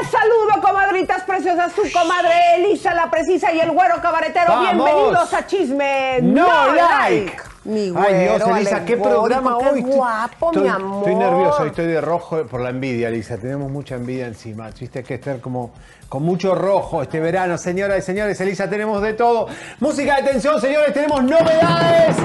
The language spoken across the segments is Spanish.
Les saludo, comadritas preciosas, su comadre Elisa la Precisa y el güero cabaretero. ¡Vamos! Bienvenidos a Chisme No Like. Mi güero, Ay Dios, Elisa, qué programa qué hoy. guapo, estoy, mi amor. Estoy nervioso, estoy de rojo por la envidia, Elisa. Tenemos mucha envidia encima. Viste, que estar como con mucho rojo este verano. Señoras y señores, Elisa, tenemos de todo. Música de tensión, señores, tenemos novedades.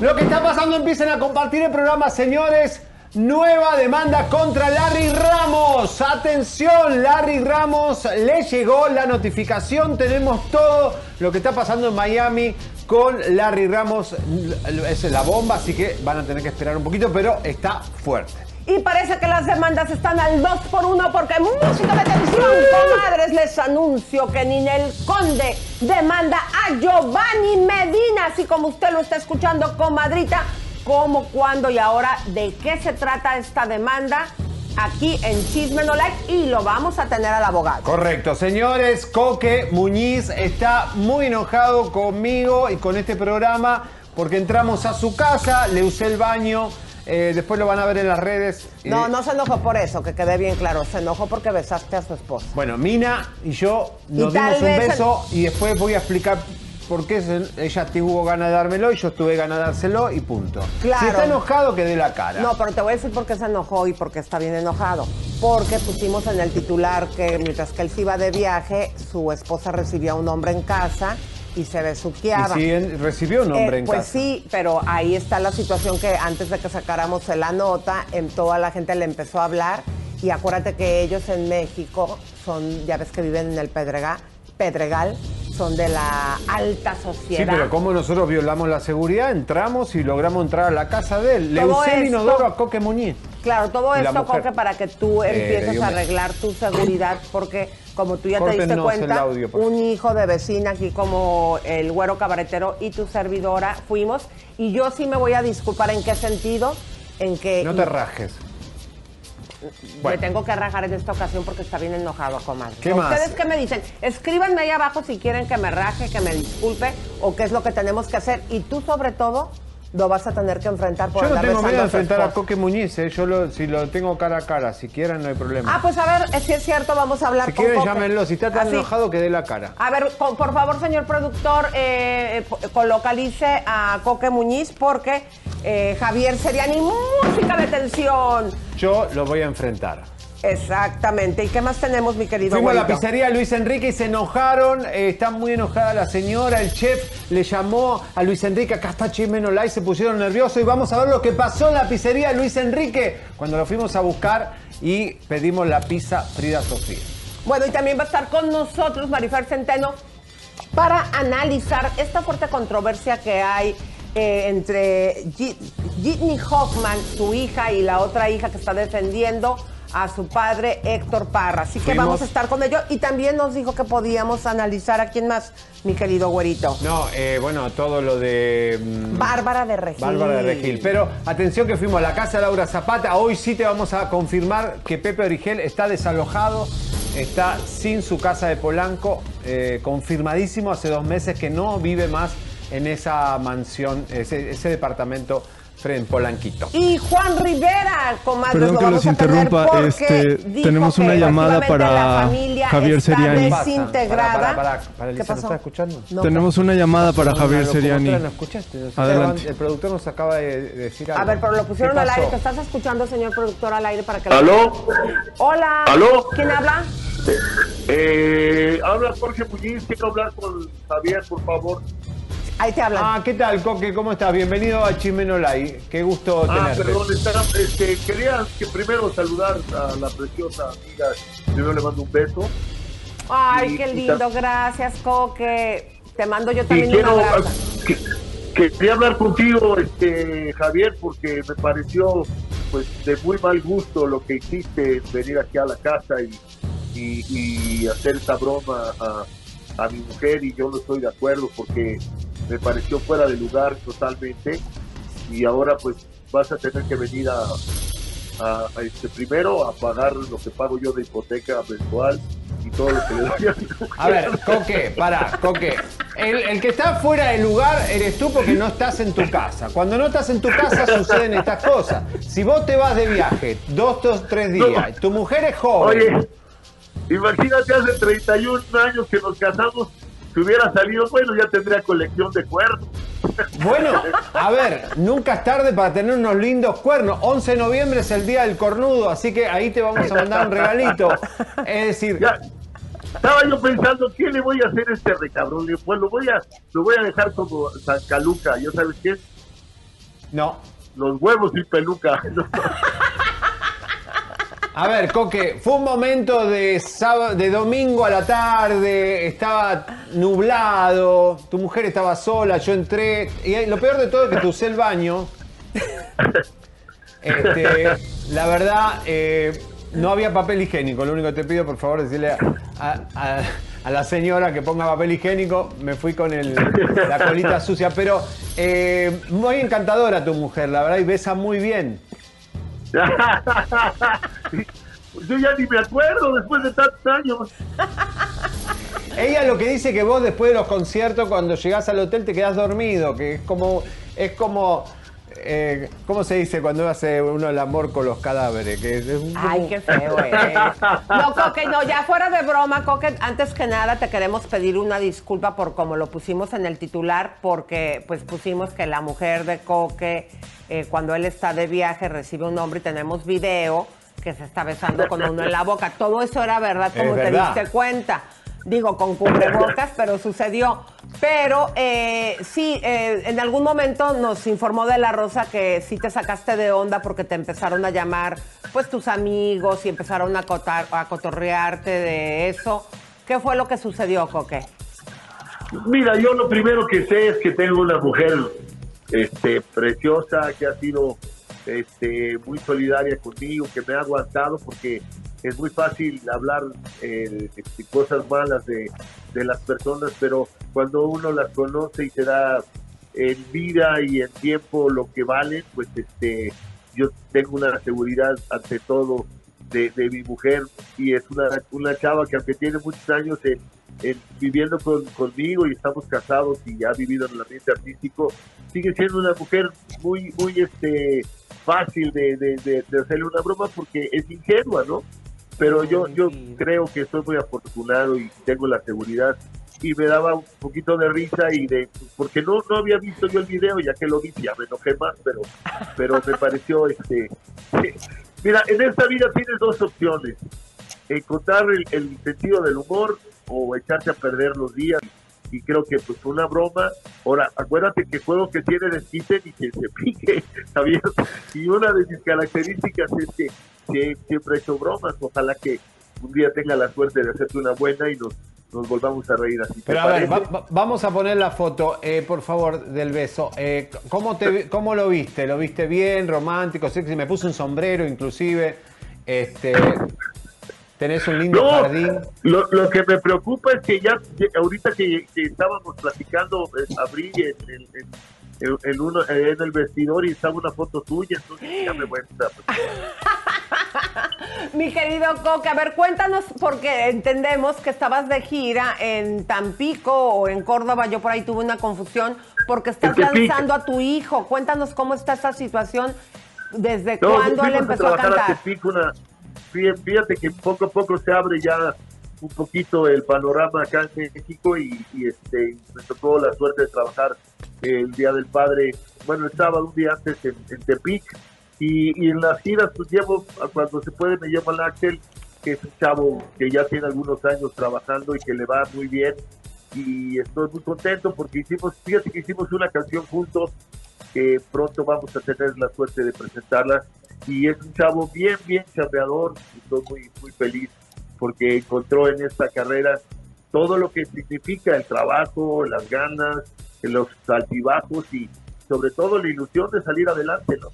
Lo que está pasando, empiecen a compartir el programa, señores. Nueva demanda contra Larry Ramos. Atención, Larry Ramos, le llegó la notificación. Tenemos todo lo que está pasando en Miami con Larry Ramos. Es la bomba, así que van a tener que esperar un poquito, pero está fuerte. Y parece que las demandas están al 2 por 1 porque música de tensión, comadres, les anuncio que Ninel Conde demanda a Giovanni Medina, así como usted lo está escuchando, comadrita, cómo, cuándo y ahora, de qué se trata esta demanda aquí en Chisme No Like y lo vamos a tener al abogado. Correcto, señores, Coque Muñiz está muy enojado conmigo y con este programa porque entramos a su casa, le usé el baño, eh, después lo van a ver en las redes. No, no se enojó por eso, que quede bien claro, se enojó porque besaste a su esposa. Bueno, Mina y yo nos dimos un beso y después voy a explicar por qué se- ella tuvo ganas de dármelo y yo tuve ganas de dárselo y punto. Claro. Si está enojado, que dé la cara. No, pero te voy a decir por qué se enojó y por qué está bien enojado. Porque pusimos en el titular que mientras que él se iba de viaje, su esposa recibía a un hombre en casa y se y besuqueaba. si en- recibió un hombre Eh, en pues casa. sí, pero ahí está la situación que antes de que sacáramos la nota, en toda la gente le empezó a hablar y acuérdate que ellos en México son, ya ves que viven en el Pedregal, son de la alta Sí, sociedad. pero como nosotros violamos la seguridad, entramos y logramos entrar a la casa de él. Le usé el inodoro a Coque Muñiz. Claro, todo esto. Coque, para que tú Eh, empieces a arreglar tu seguridad, porque como tú ya te diste cuenta, audio, un hijo de vecina aquí como el güero cabaretero y tu servidora fuimos, y yo sí me voy a disculpar en qué sentido, en que No te rajes. Me Bueno. tengo que rajar en esta ocasión porque está bien enojado, comadre. ¿Qué más? ¿Ustedes qué me dicen? Escríbanme ahí abajo si quieren que me raje, que me disculpe, o qué es lo que tenemos que hacer, y tú sobre todo lo vas a tener que enfrentar por Yo no tengo miedo de enfrentar a. Coque Muñiz, ¿eh? Yo lo- si lo tengo cara a cara, si quieren no hay problema. Ah, pues a ver, eh, si es cierto, vamos a hablar si con quieren Coque. llámenlo, si está tan Así. enojado que dé la cara. A ver, por favor, señor productor, eh, eh, colocalice a Coque Muñiz porque eh, Javier Seriani, música de tensión. Yo lo voy a enfrentar. Exactamente. ¿Y qué más tenemos, mi querido Fuimos a la pizzería Luis Enrique y se enojaron. eh, está muy enojada la señora. El chef le llamó a Luis Enrique. Acá está Chisme No Like, Se pusieron nerviosos. Y vamos a ver lo que pasó en la pizzería Luis Enrique cuando lo fuimos a buscar y pedimos la pizza Frida Sofía. Bueno, y también va a estar con nosotros Marifer Centeno para analizar esta fuerte controversia que hay eh, entre Ji- Whitney Hoffman, su hija, y la otra hija que está defendiendo a su padre Héctor Parra. Así que Fuimos- vamos a estar con ellos. Y también nos dijo que podíamos analizar a quién más, mi querido güerito. No, eh, bueno, todo lo de. mm, Bárbara de Regil. Bárbara de Regil. Pero atención que fuimos a la casa de Laura Zapata. Hoy sí te vamos a confirmar que Pepe Origel está desalojado, está sin su casa de Polanco, eh, confirmadísimo hace dos meses que no vive más en esa mansión, ese, ese departamento Fren Polanquito. Y Juan Rivera, comadre, Perdón lo que los interrumpa, este, tenemos una llamada para Javier Seriani. desintegrada. Para, para, para, para, ¿Qué Elisa, ¿no pasó? está escuchando? No. Tenemos una llamada para Una Javier Seriani. ¿No escuchaste? Adelante. El productor nos acaba de decir algo. A ver, pero lo pusieron ¿Qué al aire. ¿Te estás escuchando, señor productor, al aire para que lo- ¿Aló? Hola. ¿Aló? ¿Quién habla? Eh, habla Jorge Muñiz, quiero hablar con Javier, por favor. Ahí te hablan. Ah, ¿qué tal, Coque? ¿Cómo estás? Bienvenido a Chimenolay. Qué gusto Ah, tenerte. perdón, está- este, quería que primero saludar a la preciosa amiga. Primero le mando un beso. Ay, y- qué lindo. Gracias, Coque. Te mando yo Y también un quiero abrazo. que, que quería hablar contigo, este, Javier, porque me pareció pues de muy mal gusto lo que hiciste venir aquí a la casa y, y, y hacer esta broma a, a mi mujer y yo no estoy de acuerdo porque me pareció fuera de lugar totalmente y ahora pues vas a tener que venir a, a- a, este primero a pagar lo que pago yo de hipoteca mensual y todo lo que le doy a mi mujer. A ver, Coque, para, Coque. El, el que está fuera de lugar eres tú porque no estás en tu casa. Cuando no estás en tu casa suceden estas cosas. Si vos te vas de viaje dos, dos, tres días, tu mujer es joven. Oye, imagínate hace 31 años que nos casamos, si hubiera salido, bueno, ya tendría colección de cuernos. Bueno, a ver, nunca es tarde para tener unos lindos cuernos. 11 de noviembre es el día del cornudo, así que ahí te vamos a mandar un regalito. Es decir, Ya, estaba yo pensando, ¿qué le voy a hacer a este recabrón? Pues lo voy a, lo voy a dejar como San Caluca, ¿ya sabes qué? no. Los huevos y peluca. A ver, Coque, fue un momento de, sábado, de domingo a la tarde, estaba nublado, tu mujer estaba sola, yo entré, y lo peor de todo es que te usé el baño. Este, la verdad, eh, no había papel higiénico, lo único que te pido, por favor, decirle a, la señora que ponga papel higiénico, me fui con el- la colita sucia, pero eh, muy encantadora tu mujer, la verdad, y besa muy bien. yo ya ni me acuerdo después de tantos años. Ella lo que dice que vos después de los conciertos, cuando llegás al hotel, te quedás dormido, que es como, es como, eh, ¿cómo se dice cuando hace uno el amor con los cadáveres? Que es un- Ay, qué feo, eh. No, Coque, no, ya fuera de broma, Coque, antes que nada te queremos pedir una disculpa por como lo pusimos en el titular, porque pues pusimos que la mujer de Coque, eh, cuando él está de viaje, recibe un hombre y tenemos video que se está besando con uno en la boca. Todo eso era verdad, como Es te diste cuenta. Digo, con cubrebocas, pero sucedió. Pero eh, sí, eh, en algún momento nos informó de la Rosa que sí te sacaste de onda porque te empezaron a llamar, pues tus amigos y empezaron a, cotar- a cotorrearte de eso. ¿Qué fue lo que sucedió, Coque? Mira, yo lo primero que sé es que tengo una mujer este, preciosa que ha sido este, muy solidaria conmigo, que me ha aguantado porque es muy fácil hablar eh, cosas malas de, de las personas, pero cuando uno las conoce y se da en vida y en tiempo lo que valen, pues este, yo tengo una seguridad ante todo de, de mi mujer y es una, una chava que aunque tiene muchos años en, en viviendo con, conmigo y estamos casados y ha vivido en el ambiente artístico, sigue siendo una mujer muy, muy este fácil de- de hacerle una broma porque es ingenua, ¿no? Pero yo, yo creo que soy muy afortunado y tengo la seguridad y me daba un poquito de risa y de porque no no había visto yo el video ya que lo vi ya me enojé más pero pero me pareció este mira en esta vida tienes dos opciones encontrar el, el sentido del humor o echarte a perder los días y creo que pues una broma ahora acuérdate que juego que tiene desquite y que se pique ¿sabías? y una de mis características es que, que siempre he hecho bromas ojalá que un día tenga la suerte de hacerte una buena y nos, nos volvamos a reír así ¿te Pero a ver, parece? va- va- vamos a poner la foto, eh, por favor, del beso. Eh, ¿cómo, te, ¿Cómo lo viste? ¿Lo viste bien, romántico, sexy? Me puse un sombrero inclusive. Este, tenés un lindo No, jardín. lo, lo que me preocupa es que ya, ahorita que, que estábamos platicando, eh, abrí en, en- en- en- en uno, eh, en el vestidor y estaba una foto tuya, entonces ya me voy a. Mi querido Coque, a ver, cuéntanos, porque entendemos que estabas de gira en Tampico o en Córdoba, yo por ahí tuve una confusión. porque estás lanzando a tu hijo. Cuéntanos cómo está esta situación, desde No, cuándo él empezó a trabajar cantar. Tepic, una- fí- fíjate que poco a poco se abre ya un poquito el panorama acá en México y, y, este me tocó la suerte de trabajar el Día del Padre, bueno, el sábado, un día antes en, en Tepic. Y, en las giras, pues llevo, cuando se puede, me llama el Axel, que es un chavo que ya tiene algunos años trabajando y que le va muy bien. Y estoy muy contento porque hicimos, fíjate que hicimos una canción juntos que pronto vamos a tener la suerte de presentarla. Y es un chavo bien, bien chambeador. Estoy muy, muy feliz porque encontró en esta carrera todo lo que significa el trabajo, las ganas, los altibajos y sobre todo la ilusión de salir adelante. ¿no?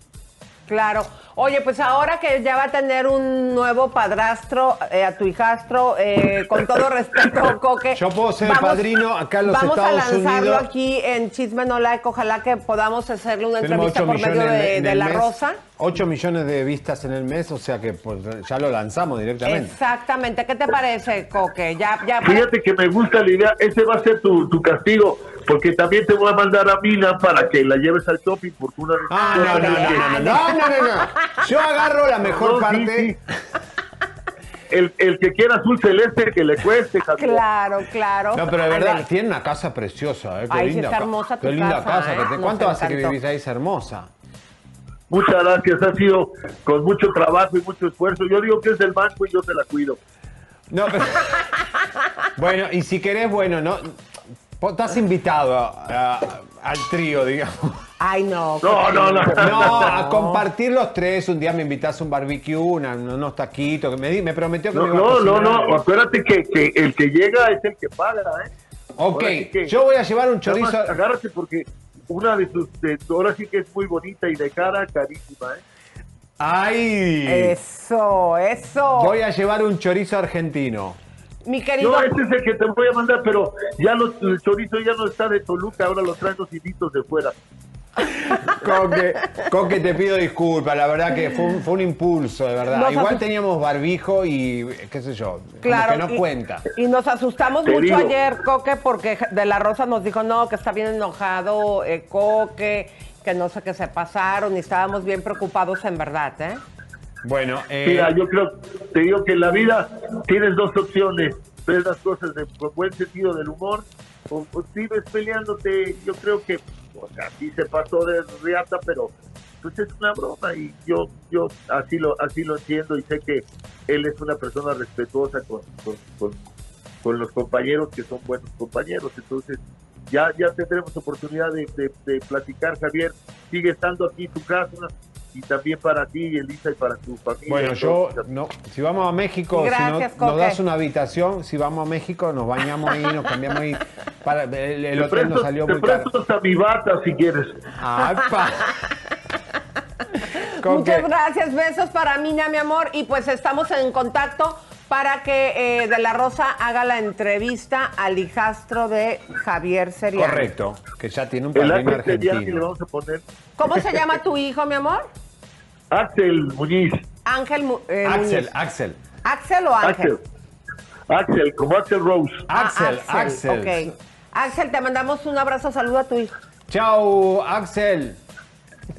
Claro. Oye, pues ahora que ya va a tener un nuevo padrastro, eh, a tu hijastro, eh, con todo respeto, Coque. Yo puedo ser el padrino acá en los vamos a lanzarlo Unidos. aquí en Chisme No Like. Ojalá que podamos hacerle una Tenemos entrevista 8 por medio de, en de el La mes. Rosa. 8 millones de vistas en el mes, o sea que pues, ya lo lanzamos directamente. Exactamente. ¿Qué te parece, Coque? Ya, ya. Fíjate que me gusta la idea, ese va a ser tu, tu castigo, porque también te voy a mandar a Mina para que la lleves al shopping porque una Ah, no, no, no, no, no, no no. Yo agarro la mejor parte. El, el, que quiera azul celeste que le cueste, Javier. Claro, claro. No, pero de verdad, tiene una casa preciosa, ¿eh? Qué linda, hermosa tu qué linda casa. Eh. Que te, ¿eh? ¿Cuánto hace que vivís ahí? Es hermosa. Muchas gracias, ha sido con mucho trabajo y mucho esfuerzo. Yo digo que es del banco y yo te la cuido. No, pero... bueno, y si querés, bueno, no, Estás invitado a- a- al trío, digamos. Ay, no. No, no, no. No, a compartir los tres. Un día me invitas a un barbecue, una- unos taquitos. Que me, di- me prometió que No, me iba a no, no, no, acuérdate que, que el que llega es el que paga, ¿eh? Ok, que- yo voy a llevar un chorizo. más agárrate porque una de sus, de, ahora sí que es muy bonita y de cara carísima, ¿eh? ¡Ay! Eso, eso. Voy a llevar un chorizo argentino. Mi querido. No, ese es el que te voy a mandar, pero ya los, el chorizo ya no está de Toluca, ahora lo traen los inditos de fuera. Coque, Coque, te pido disculpas, la verdad que fue un, fue un impulso, de verdad. Nos Igual teníamos barbijo y qué sé yo, Claro, como que no y, cuenta. Y nos asustamos Te mucho digo. ayer, Coque, porque de la Rosa nos dijo, no, que está bien enojado, eh, Coque, que no sé qué se pasaron, y estábamos bien preocupados en verdad, ¿eh? Bueno, eh, Mira, yo creo, te digo que en la vida tienes dos opciones, ves las cosas de, con buen sentido del humor o, o sigues peleándote, yo creo que, o sea, sí se pasó de riata, pero pues es una broma y yo yo así lo así lo entiendo y sé que él es una persona respetuosa con, con, con, con los compañeros que son buenos compañeros, entonces ya ya tendremos oportunidad de, de- de platicar, Javier, sigue estando aquí tu casa y también para ti, Elisa, y para tu familia. bueno, yo, no, si vamos a México, si no- nos das una habitación, si vamos a México, nos bañamos ahí, nos cambiamos ahí. Para, el, el Te hotel nos presto, salió te muy caro. presto hasta mi bata si quieres. Ay, pa. Coque, Muchas gracias, besos para Mina, mi amor, y pues estamos en contacto para que eh, De La Rosa haga la entrevista al hijastro de Javier Seriano. Correcto, que ya tiene un padrino argentino. vamos a poner ¿Cómo se llama tu hijo, mi amor? Axel Muñiz. Ángel Mu- eh, Axel, Muñiz. Axel. ¿Axel o Ángel? Axel. Axel, como Axel Rose. Ah, Axel, Axel. Ok. Axel, te mandamos un abrazo, saludo a tu hijo. Chau, Axel.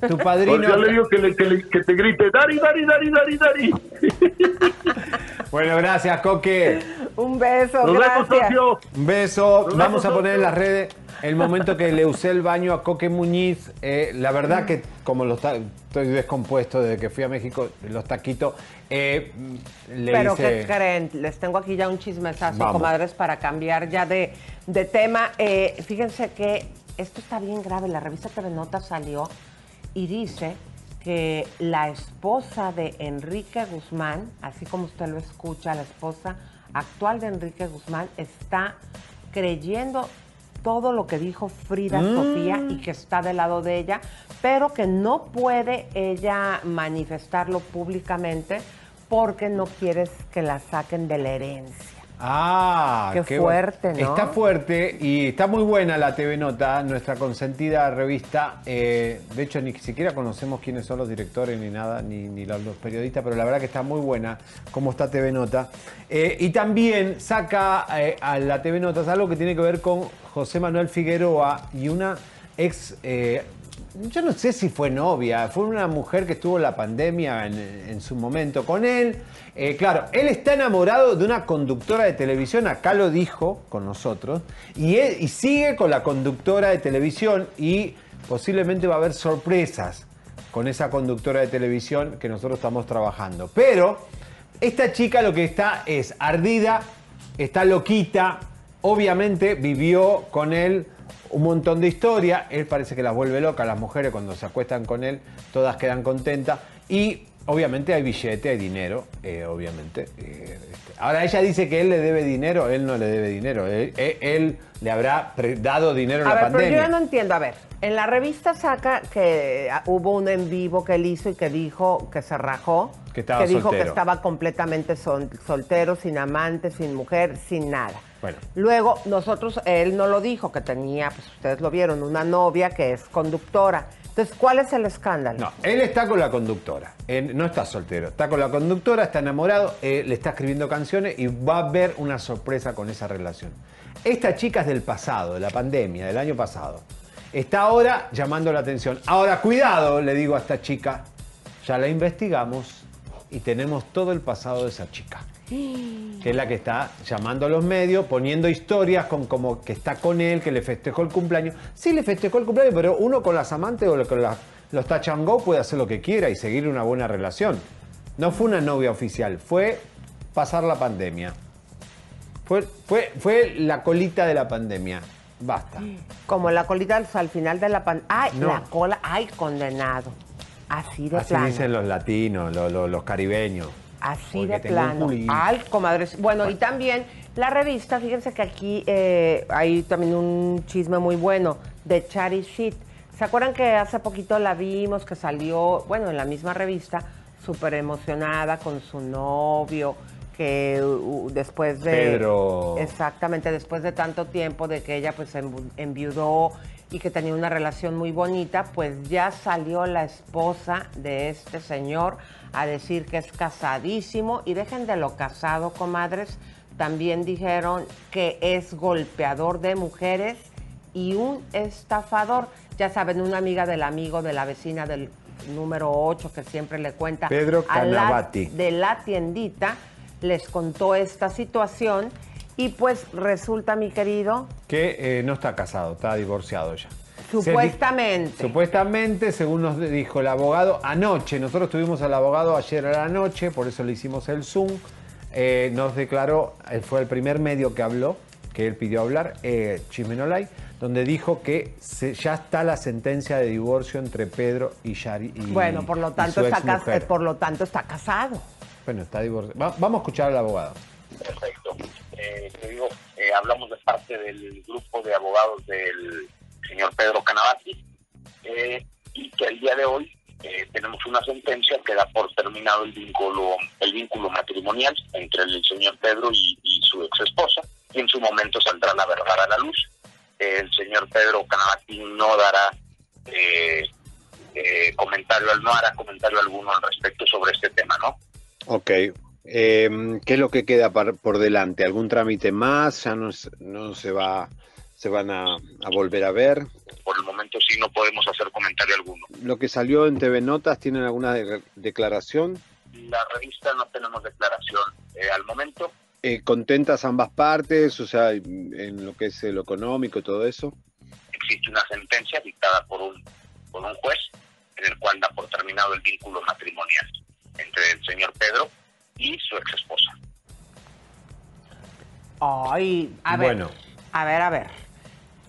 Tu Pues padrino. yo le digo que, le- que le- que te grite, Dari, Dari, Dari, Dari, Dari. Bueno, gracias, Coque. Un beso, Nos vemos, gracias. socio. Un beso. Nos Vamos a poner en las redes el momento que le usé el baño a Coque Muñiz. Eh, la verdad que como lo está, estoy descompuesto desde que fui a México, los taquitos, eh, le Pero hice... ¿qué creen? Les tengo aquí ya un chismesazo, Vamos. comadres, para cambiar ya de, de tema. Eh, fíjense que esto está bien grave. La revista TV Notas salió y dice que la esposa de Enrique Guzmán, así como usted lo escucha, la esposa actual de Enrique Guzmán, está creyendo todo lo que dijo Frida Sofía y que está del lado de ella, pero que no puede ella manifestarlo públicamente porque no quieres que la saquen de la herencia. Ah, Qué fuerte, ¿no? Está fuerte y está muy buena la TV Nota, nuestra consentida revista. Eh, de hecho, ni siquiera conocemos quiénes son los directores ni nada, ni, ni los, los periodistas, pero la verdad que está muy buena cómo está TV Nota. Eh, y también saca eh, a la TV Notas algo que tiene que ver con José Manuel Figueroa y una ex, yo no sé si fue novia, fue una mujer que estuvo en la pandemia en, su momento con él. Eh, claro, él está enamorado de una conductora de televisión, acá lo dijo con nosotros, y, y sigue con la conductora de televisión y posiblemente va a haber sorpresas con esa conductora de televisión que nosotros estamos trabajando. Pero esta chica lo que está es ardida, está loquita, obviamente vivió con él un montón de historia, él parece que las vuelve locas, las mujeres cuando se acuestan con él, todas quedan contentas y obviamente hay billete, hay dinero, eh, obviamente. eh, este. Ahora ella dice que él le debe dinero, él no le debe dinero, él, él- él le habrá dado dinero en A la ver, pero pandemia. yo no entiendo. A ver, en la revista saca que ah, hubo un en vivo que él hizo y que dijo que se rajó. Que estaba dijo soltero. que estaba completamente sol- soltero, sin amante, sin mujer, sin nada. Bueno. Luego, nosotros, él no lo dijo, que tenía, pues ustedes lo vieron, una novia que es conductora. Entonces, ¿cuál es el escándalo? No, él está con la conductora. Él no está soltero. Está con la conductora, está enamorado, eh, le está escribiendo canciones y va a haber una sorpresa con esa relación. Esta chica es del pasado, de la pandemia, del año pasado. Está ahora llamando la atención. Ahora, cuidado, le digo a esta chica. Ya la investigamos y tenemos todo el pasado de esa chica. Que es la que está llamando a los medios, poniendo historias con como que está con él, que le festejó el cumpleaños. Sí, le festejó el cumpleaños, pero uno con las amantes o con las- los go puede hacer lo que quiera y seguir una buena relación. No fue una novia oficial, fue pasar la pandemia. Fue, fue, fue la colita de la pandemia. Basta. Como la colita al- al final de la pan... ¡Ay, No. la cola! ¡Ay, condenado! Así de Así plano. dicen los latinos, lo- lo- los caribeños. Así Porque de plano. Ay, comadres. Bueno, y también la revista, fíjense que aquí eh, hay también un chisme muy bueno de Chari. ¿Se acuerdan que hace poquito la vimos, que salió, bueno, en la misma revista, súper emocionada con su novio, que uh, después de... Pedro. Exactamente, después de tanto tiempo de que ella pues enviudó y que tenía una relación muy bonita, pues ya salió la esposa de este señor a decir que es casadísimo y dejen de lo casado, comadres. También dijeron que es golpeador de mujeres y un estafador. Ya saben, una amiga del amigo de la vecina del número 8 que siempre le cuenta Pedro la- Canavati. de la tiendita, les contó esta situación y pues resulta, mi querido, Que eh, no está casado, está divorciado ya. Supuestamente. Se supuestamente, según nos dijo el abogado, anoche, nosotros tuvimos al abogado ayer a la noche, por eso le hicimos el Zoom, eh, nos declaró, eh, fue el primer medio que habló, que él pidió hablar, eh, Chismenolay, donde dijo que se- ya está la sentencia de divorcio entre Pedro y Yari. y- bueno, por lo y tanto su está cas- por lo tanto está casado. Bueno, está divorciado. Va- vamos a escuchar al abogado. Perfecto. Eh, te digo, eh, hablamos de parte del grupo de abogados del señor Pedro Canavati eh, y que el día de hoy eh, tenemos una sentencia que da por terminado el vínculo el vínculo matrimonial entre el señor Pedro y, su ex esposa y en su momento saldrá la verdad a la luz. el señor Pedro Canavati no dará eh, comentario, no hará comentario alguno al respecto sobre este tema, ¿no? Ok. Eh, ¿Qué es lo que queda par- por delante? ¿Algún trámite más? ¿Ya no, se- no se va se van a, a volver a ver? Por el momento sí no podemos hacer comentario alguno. ¿Lo que salió en TV Notas tienen alguna de- declaración? La revista no tenemos declaración eh, al momento. Eh, ¿Contentas ambas partes? O sea, en lo que es lo económico y todo eso. Existe una sentencia dictada por un, por un juez en el cual da por terminado el vínculo matrimonial entre el señor Pedro y su ex esposa. Ay, a ver. Bueno. A ver, a ver.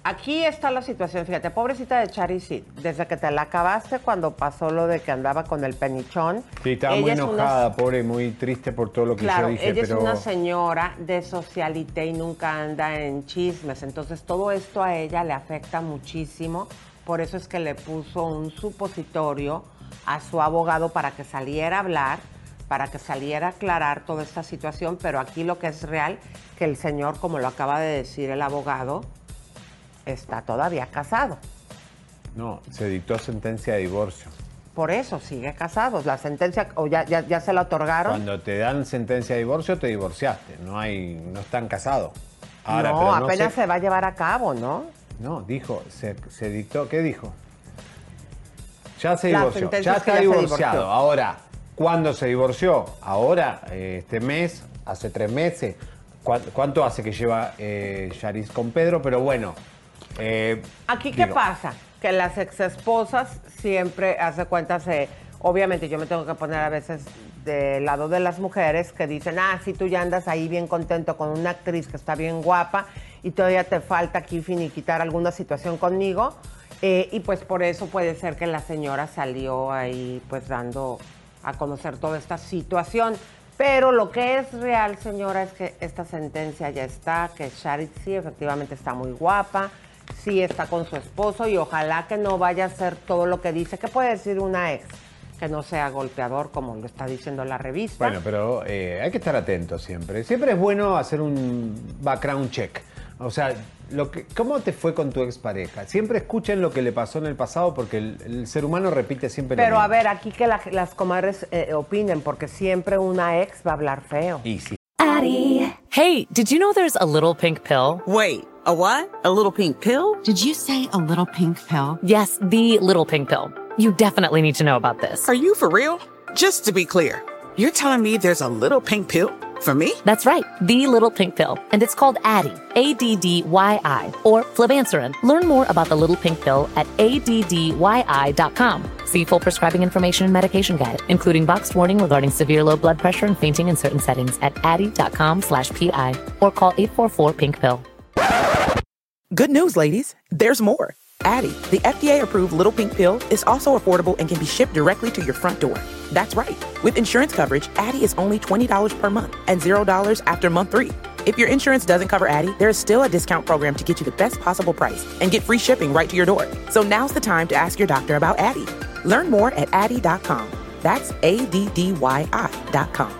Aquí está la situación, fíjate, pobrecita de Charicy, desde que te la acabaste cuando pasó lo de que andaba con el penichón. Sí, estaba ella muy es una- enojada, pobre, muy triste por todo lo que Claro, yo dije, ella pero... es una señora de socialité y nunca anda en chismes, entonces todo esto a ella le afecta muchísimo, por eso es que le puso un supositorio a su abogado para que saliera a hablar, para que saliera a aclarar toda esta situación, pero aquí lo que es real, que el señor, como lo acaba de decir el abogado, está todavía casado. No, se dictó sentencia de divorcio. Por eso sigue casado. La sentencia, o ya, ya, ya se la otorgaron. Cuando te dan sentencia de divorcio, te divorciaste. No hay, no están casados. Ahora, no, pero apenas se va a llevar a cabo, ¿no? No, dijo, se, se dictó, ¿qué dijo? Ya se La divorció, ya está ya divorciado. Ahora, ¿cuándo se divorció? Ahora, eh, este mes, hace tres meses. ¿Cuán- ¿Cuánto hace que lleva eh, Yaris con Pedro? Pero bueno. eh, Aquí, ¿qué digo, pasa? Que las exesposas siempre, hace cuenta, se, obviamente yo me tengo que poner a veces del lado de las mujeres que dicen, ah, si tú ya andas ahí bien contento con una actriz que está bien guapa y todavía te falta aquí finiquitar alguna situación conmigo. eh, y pues por eso puede ser que la señora salió ahí pues dando a conocer toda esta situación. Pero lo que es real, señora, es que esta sentencia ya está, que Charit sí efectivamente está muy guapa, sí está con su esposo y ojalá que no vaya a hacer todo lo que dice. ¿Qué puede decir una ex? Que no sea golpeador, como lo está diciendo la revista. Bueno, pero eh, hay que estar atento siempre. Siempre es bueno hacer un background check. O sea, lo que, ¿cómo te fue con tu expareja? Siempre escuchen lo que le pasó en el pasado porque el, el ser humano repite siempre lo Pero a mismo. ver, aquí que la- las comadres eh, opinen, porque siempre una ex va a hablar feo. Hey, did you know there's a little pink pill? Wait, a what? A little pink pill? Did you say a little pink pill? Yes, the little pink pill. You definitely need to know about this. Are you for real? Just to be clear, you're telling me there's a little pink pill for me? That's right, the little pink pill. And it's called Addie, A D D Y I, or Flibanserin. Learn more about the little pink pill at ADDYI.com. See full prescribing information and medication guide, including boxed warning regarding severe low blood pressure and fainting in certain settings at addie.com slash PI or call 844 pink pill. Good news, ladies. There's more. Addie, the FDA approved little pink pill, is also affordable and can be shipped directly to your front door. That's right. With insurance coverage, Addie is only $20 per month and $0 after month three. If your insurance doesn't cover Addie, there is still a discount program to get you the best possible price and get free shipping right to your door. So now's the time to ask your doctor about Addie. Learn more at Addie.com. That's A D D Y I.com.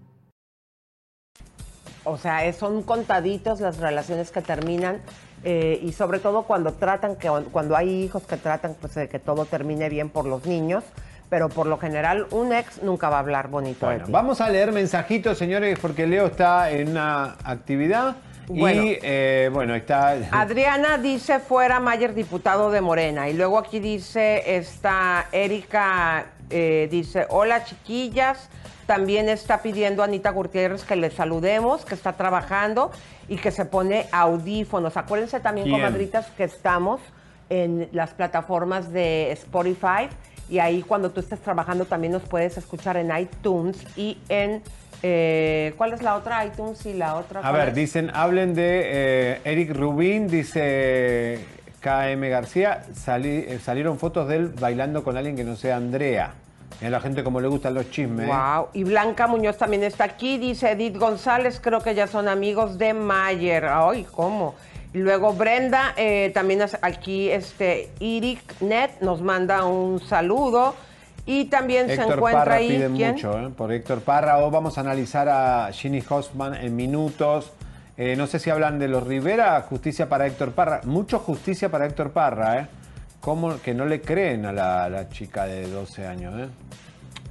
O sea, es- son contaditos las relaciones que terminan eh, y sobre todo cuando tratan, que, cuando hay hijos que tratan pues, de que todo termine bien por los niños, pero por lo general un ex nunca va a hablar bonito Bueno, de ti. vamos a leer mensajitos, señores, porque Leo está en una actividad Bueno. y, eh, bueno, está... Adriana dice fuera Mayer diputado de Morena y luego aquí dice está Erika eh, dice hola chiquillas también está pidiendo a Anita Gutiérrez que le saludemos que está trabajando y que se pone audífonos acuérdense también comadritas que estamos en las plataformas de Spotify y ahí cuando tú estés trabajando también nos puedes escuchar en iTunes y en eh, ¿cuál es la otra iTunes y la otra A ver, es? dicen, hablen de eh, Eric Rubín, dice KM García, sali- eh, salieron fotos de él bailando con alguien que no sea Andrea. Mira la gente como le gustan los chismes. ¿eh? Wow. Y Blanca Muñoz también está aquí. Dice Edith González, creo que ya son amigos de Mayer. Ay, ¿cómo? Y luego Brenda, eh, también aquí, este, Iric Net nos manda un saludo. Y también se Héctor encuentra Parra ahí. pide ¿quién? mucho, ¿eh? por Héctor Parra. O vamos a analizar a Ginny Hoffman en minutos. Eh, no sé si hablan de los Rivera, justicia para Héctor Parra. Mucho justicia para Héctor Parra, ¿eh? Como que no le creen a la, a la chica de 12 años, ¿eh?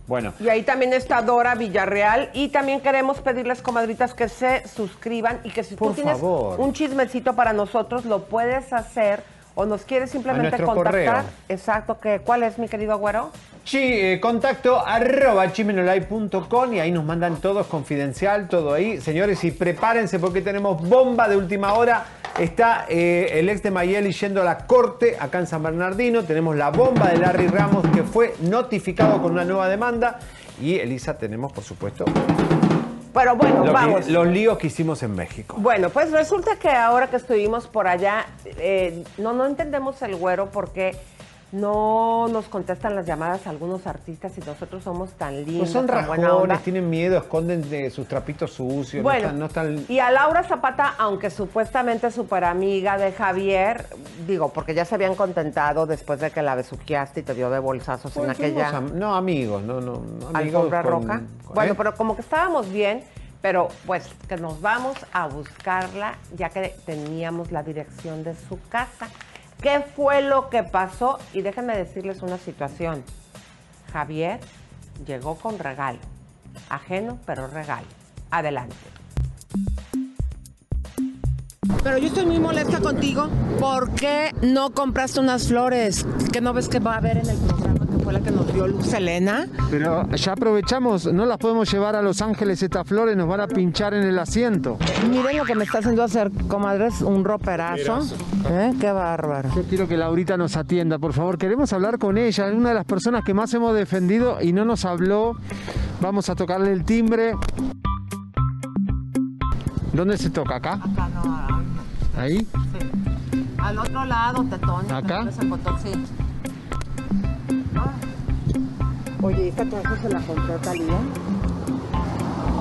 Bueno, Y ahí también está Dora Villarreal. Y también queremos pedirles, comadritas, que se suscriban y que si Por tú tienes favor. un chismecito para nosotros, lo puedes hacer o nos quieres simplemente contactar. correo. Exacto, que ¿cuál es, mi querido Agüero? chi, eh, contacto arroba chimenolay.com y ahí nos mandan todos confidencial, todo ahí. Señores, y prepárense porque tenemos bomba de última hora. Está eh, el ex de Mayeli yendo a la corte acá en San Bernardino. Tenemos la bomba de Larry Ramos que fue notificado con una nueva demanda. Y Elisa, tenemos por supuesto Pero bueno, lo que- vamos. los líos que hicimos en México. Bueno, pues resulta que ahora que estuvimos por allá, eh, no, no entendemos el güero porque No nos contestan las llamadas algunos artistas y nosotros somos tan lindos. Pues son tan rajones, tienen miedo, esconden de sus trapitos sucios. Bueno, no están, no están- y a Laura Zapata, aunque supuestamente es súper amiga de Javier, digo, porque ya se habían contentado después de que la besuqueaste y te dio de bolsazos en Pues aquella am- no, amigos, no, no. no, amigos con- roja. con- Bueno, ¿eh? pero como que estábamos bien, pero pues que nos vamos a buscarla ya que teníamos la dirección de su casa. ¿Qué fue lo que pasó? Y déjenme decirles una situación. Javier llegó con regalo. Ajeno, pero regalo. Adelante. Pero yo estoy muy molesta contigo. ¿Por qué no compraste unas flores? ¿Que no ves que va a haber en el programa fue la que nos dio Luz Elena? Pero ya aprovechamos, no las podemos llevar a Los Ángeles estas flores, nos van a pinchar en el asiento. Miren lo que me está haciendo hacer, comadres, un roperazo. ¿Eh? Qué bárbaro. Yo quiero que Laurita nos atienda, por favor. Queremos hablar con ella, es una de las personas que más hemos defendido y no nos habló. Vamos a tocarle el timbre. ¿Dónde se toca? ¿Acá? Acá no, ¿Ahí? Al otro lado, Tetón. ¿Acá? Sí. Oye, ¿esta caja se la compró Talía?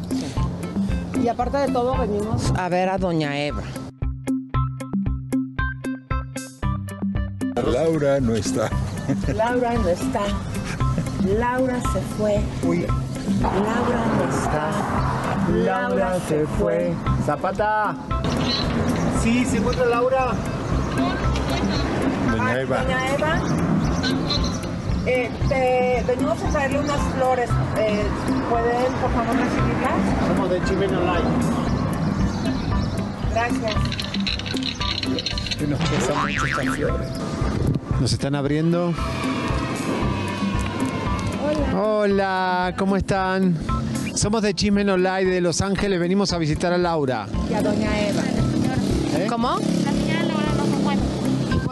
Sí. Y aparte de todo, venimos a ver a Doña Eva. Laura no está. Laura no está. Laura se fue. Laura no está. Laura se fue. Zapata. Sí, se encuentra Laura. Doña Eva. Doña Eva, eh, te- venimos a traerle unas flores. Eh, ¿Pueden, por favor, recibirlas? Somos de Chimeno Live. Gracias. Que nos pesa mucho estas flores. Nos están abriendo. Hola. Hola, ¿cómo están? Somos de Chismen Online de Los Ángeles, venimos a visitar a Laura. Y a Doña Eva. ¿Cómo?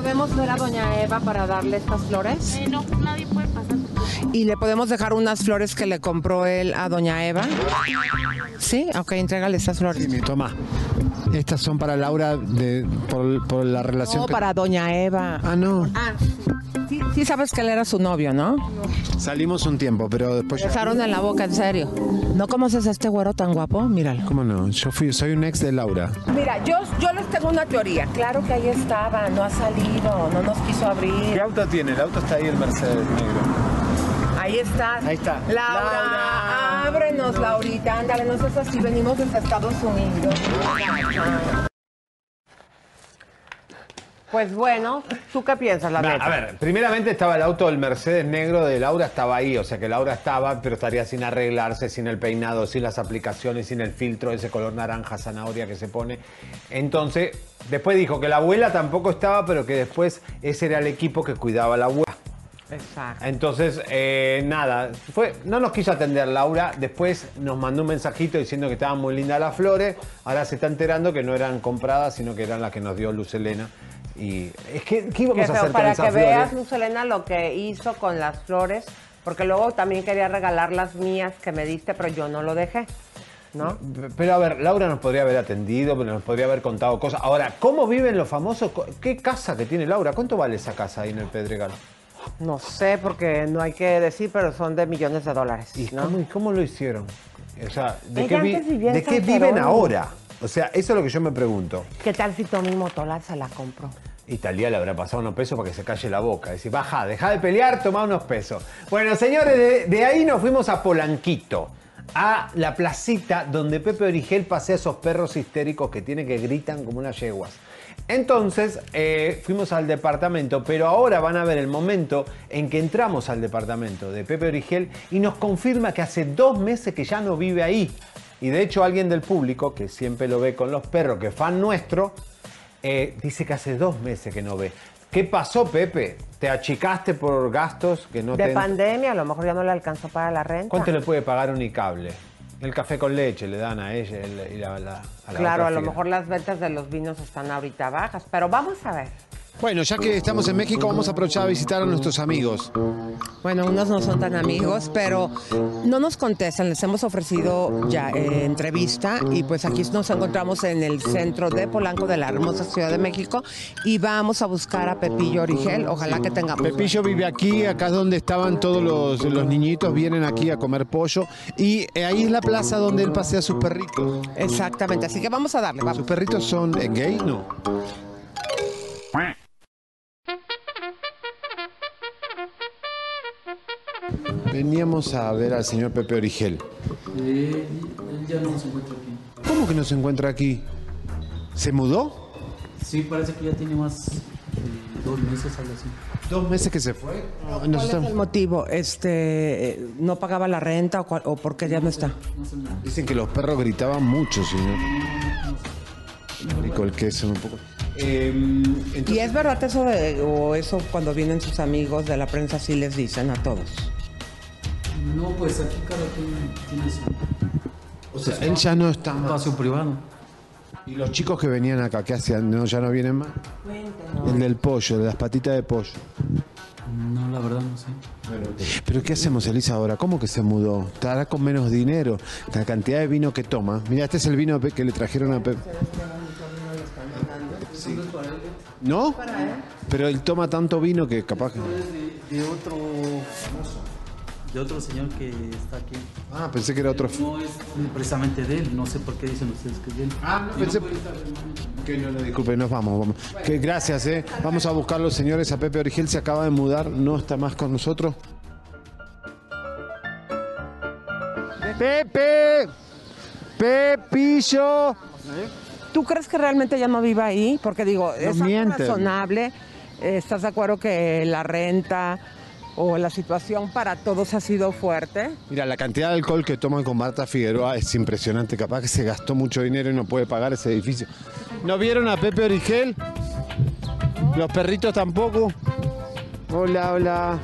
Podemos ver a Doña Eva para darle estas flores? Eh, no, nadie puede pasar. ¿Y le podemos dejar unas flores que le compró él a Doña Eva? Sí, ok, entrégale estas flores. Toma. Estas son para Laura de, por, por la relación. No, que- para Doña Eva. Ah, no. Ah, sí, sabes que él era su novio, ¿no? Salimos un tiempo, pero después ya. Besaron en la boca, en serio. ¿No conoces a este güero tan guapo? Míralo. ¿Cómo no? Yo fui, soy un ex de Laura. Mira, yo, yo les tengo una teoría. Claro que ahí estaba, no ha salido, no nos quiso abrir. auto tiene? El auto está ahí, el Mercedes negro. Ahí está. Ahí está. Laura, Laura. ábrenos, Laurita. Ándale, no seas así, venimos desde Estados Unidos. Pues bueno, ¿tú qué piensas, la Nah, a ver, primeramente estaba el auto del Mercedes negro de Laura, estaba ahí, o sea que Laura estaba, pero estaría sin arreglarse, sin el peinado, sin las aplicaciones, sin el filtro, ese color naranja zanahoria que se pone. Entonces, después dijo que la abuela tampoco estaba, pero que después ese era el equipo que cuidaba a la abuela. Exacto. Entonces, eh, nada, fue, no nos quiso atender Laura, después nos mandó un mensajito diciendo que estaban muy lindas las flores, ahora se está enterando que no eran compradas, sino que eran las que nos dio Luz Elena. Y es que, ¿qué íbamos a hacer para con que flores? veas, Luz Elena, lo que hizo con las flores, porque luego también quería regalar las mías que me diste, pero yo no lo dejé, ¿no? Pero a ver, Laura nos podría haber atendido, nos podría haber contado cosas. Ahora, ¿cómo viven los famosos? ¿Qué casa que tiene Laura? ¿Cuánto vale esa casa ahí en el Pedregal? No sé, porque no hay que decir, pero son de millones de dólares. ¿Y ¿no? cómo, lo hicieron? O sea, ¿de qué, vi- de viven ahora? O sea, eso es lo que yo me pregunto. ¿Qué tal si Tommy Motola se la compró? Italia le habrá pasado unos pesos para que se calle la boca. Decir, baja, deja de pelear, toma unos pesos. Bueno, señores, de, ahí nos fuimos a Polanquito, a la placita donde Pepe Origel pasea a esos perros histéricos que tiene que gritan como unas yeguas. Entonces eh, fuimos al departamento, pero ahora van a ver el momento en que entramos al departamento de Pepe Origel y nos confirma que hace dos meses que ya no vive ahí. Y de hecho alguien del público, que siempre lo ve con los perros, que fan nuestro, eh, dice que hace dos meses que no ve. ¿Qué pasó, Pepe? ¿Te achicaste por gastos que no de te... pandemia, a lo mejor ya no le alcanzó para la renta. ¿Cuánto le puede pagar Unicable? El café con leche le dan a ella el- y la- la- a la Claro, a lo mejor las ventas de los vinos están ahorita bajas, pero vamos a ver. Bueno, ya que estamos en México, vamos a aprovechar a visitar a nuestros amigos. Bueno, unos no son tan amigos, pero no nos contestan. Les hemos ofrecido ya eh, entrevista y pues aquí nos encontramos en el centro de Polanco de la hermosa Ciudad de México y vamos a buscar a Pepillo Origel. Ojalá que tengamos. Pepillo vive aquí, acá es donde estaban todos los, los niñitos, vienen aquí a comer pollo. Y eh, ahí es la plaza donde él pasea a sus perritos. Exactamente, así que vamos a darle. Vamos. ¿Sus perritos son eh, gay? No. Veníamos a ver al señor Pepe Origel. él ya no se encuentra aquí. ¿Cómo que no se encuentra aquí? ¿Se mudó? Sí, parece que ya tiene más de dos meses, algo así. ¿Dos meses que se fue? ¿Cuál es el motivo? Este, eh, ¿No pagaba la renta o, cuál- o por qué ya no está? Dicen que los perros gritaban mucho, señor. Rico el queso un poco. ¿Y es verdad eso de, o eso cuando vienen sus amigos de la prensa sí les dicen a todos? No, pues aquí cada quien tiene su... O sea, él ya no está más. Espacio privado. ¿Y los chicos que venían acá, qué hacían? ¿No, ¿Ya no vienen más? El del pollo, de las patitas de pollo. No, la verdad no sé. ¿Pero qué hacemos, Elisa, ahora? ¿Cómo que se mudó? ¿Estará con menos dinero? La cantidad de vino que toma. Mira, este es el vino que le trajeron a Pepe. ¿No? Pero él toma tanto vino que capaz que... De, de otro famoso, de otro señor que está aquí. Ah, pensé que era otro... No es precisamente de él, no sé por qué dicen ustedes que es de él. Ah, Y pensé-. Que no, no, disculpe, nos vamos, vamos. Que gracias, eh. Vamos a buscar los señores. A Pepe Origel se acaba de mudar, no está más con nosotros. Pepe, Pepillo. ¿Tú crees que realmente ya no vive ahí? Porque digo, es algo razonable. Eh, ¿Estás de acuerdo que la renta o la situación para todos ha sido fuerte? Mira, la cantidad de alcohol que toman con Marta Figueroa es impresionante. Capaz que se gastó mucho dinero y no puede pagar ese edificio. ¿No vieron a Pepe Origel? Los perritos tampoco. Hola, hola.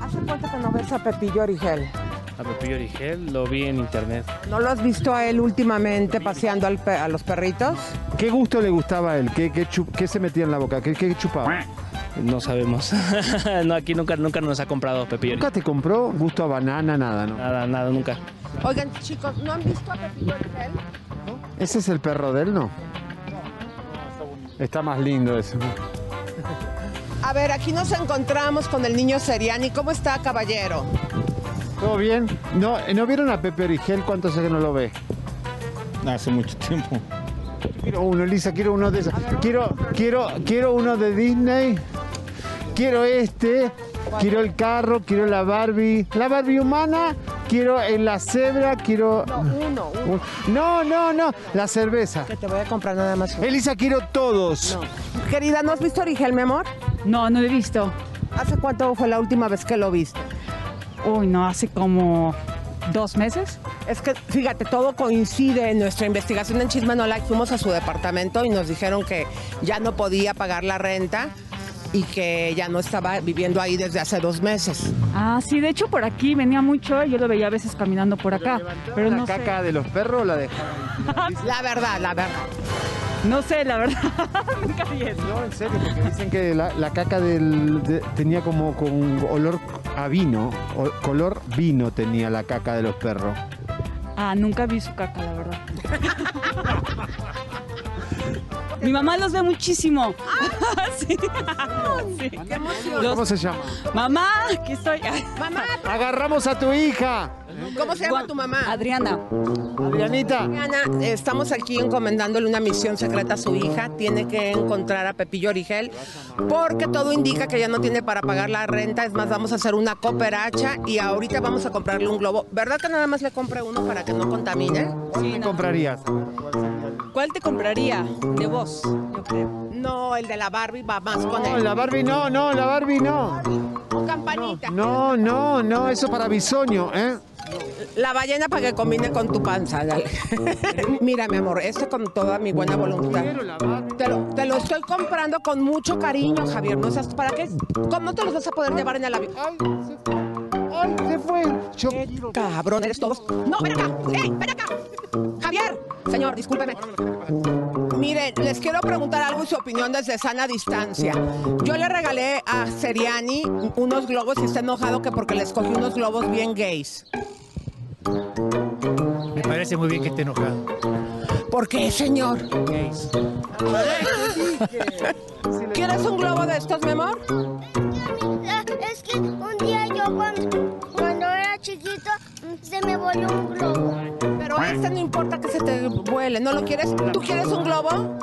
¿Hace cuánto que no ves a Pepillo Origel? A Pepillo Origel lo vi en internet. ¿No lo has visto a él últimamente paseando al pe- a los perritos? ¿Qué gusto le gustaba a él? ¿Qué, qué, chup- qué se metía en la boca? ¿Qué, qué chupaba? No sabemos. no, aquí nunca, nunca nos ha comprado Pepillo ¿Nunca te compró gusto a banana, nada, no? Nada, nada, nunca. Oigan, chicos, ¿no han visto a Pepillo Origel? ¿Ese es el perro de él, no? Está más lindo ese. A ver, aquí nos encontramos con el niño Seriani. ¿Cómo está, caballero? ¿Todo bien? ¿No, ¿No vieron a Pepe Origel? ¿Cuánto hace que no lo ve? Hace mucho tiempo. Quiero uno, Elisa, quiero uno de esos. Quiero, quiero, quiero uno de Disney. Quiero este. Quiero el carro, quiero la Barbie. La Barbie humana. Quiero en la cebra, quiero. No, uno, uno. No, no, no. La cerveza. Que te voy a comprar nada más. uno. Elisa, quiero todos. Querida, ¿no has visto Origel, mi amor? No, no lo he visto. ¿Hace cuánto fue la última vez que lo viste? Uy, no, hace como dos meses. Es que, fíjate, todo coincide en nuestra investigación en Chismanola. Fuimos a su departamento y nos dijeron que ya no podía pagar la renta y que ya no estaba viviendo ahí desde hace dos meses. Ah, sí, de hecho por aquí venía mucho, yo lo veía a veces caminando por acá, pero ¿La no caca sé. de los perros o la dejaron? La verdad, la verdad. No sé, la verdad. Nunca vi eso. No, en serio, porque dicen que la, la caca del, de- tenía como con olor a vino, o- color vino tenía la caca de los perros. Ah, nunca vi su caca, la verdad. Mi mamá los ve muchísimo. sí. Sí. ¡Qué emoción! Los- ¿Cómo se llama? Mamá, aquí estoy. Mamá, Agarramos a tu hija. ¿cómo se llama tu mamá? Adriana. Adrianita. Ana, estamos aquí encomendándole una misión secreta a su hija. Tiene que encontrar a Pepillo Origel porque todo indica que ya no tiene para pagar la renta. Es más, vamos a hacer una cooperacha y ahorita vamos a comprarle un globo. ¿Verdad que nada más le compre uno para que no contamine? ¿Qué comprarías? ¿Cuál te compraría? De vos, yo creo. No, el de la Barbie va más con No, él. la Barbie no, no, la Barbie no. Campanita. No, no, no, eso para bisoño, ¿eh? La ballena para que combine con tu panza, dale. Mira, mi amor, esto con toda mi buena voluntad. Te lo, te lo estoy comprando con mucho cariño, Javier. ¿No sabes para qué? ¿Cómo te los vas a poder llevar en el avión? Ay, se fue. Ay, se fue. Yo quiero. Cabrón, eres todos. No, ven acá. ¡Ey, ven acá! Javier, señor, discúlpeme. Miren, les quiero preguntar algo y su opinión desde sana distancia. Yo le regalé a Seriani unos globos y está enojado que porque le escogí unos globos bien gays. Me parece muy bien que esté enojado. ¿Por qué, señor? ¿Quieres un globo de estos, mi amor? Ah, Es que un día yo cuando, cuando era chiquito se me volvió un globo. Pero este no importa que se te vuele, ¿no lo quieres? ¿Tú quieres un globo?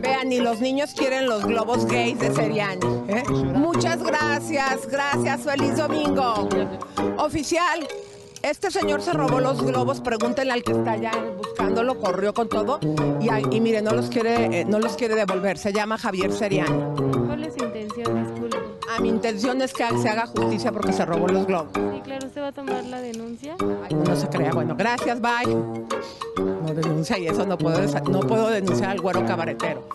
Vean, ni los niños quieren los globos gays de Seriani. ¿eh? Muchas gracias, gracias, feliz domingo. Oficial, este señor se robó los globos, pregúntenle al que está allá buscándolo, corrió con todo y, y mire, no los quiere, eh, no los quiere devolver. Se llama Javier Seriani. Mi intención es que se haga justicia porque se robó los globos. Sí, claro, ¿usted va a tomar la denuncia? Ay, no se crea. Bueno, gracias, bye. No denuncia y eso no puedo, no puedo denunciar al güero cabaretero.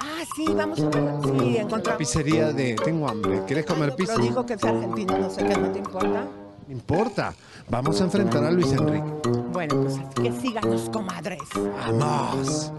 Ah, sí, vamos a ver. Sí, encontramos. Pizzería de. Tengo hambre. ¿Quieres comer pizza? Pero dijo que es argentino, no sé qué, ¿no te importa? No importa. Vamos a enfrentar a Luis Enrique. Bueno, pues que sigan los comadres. Vamos.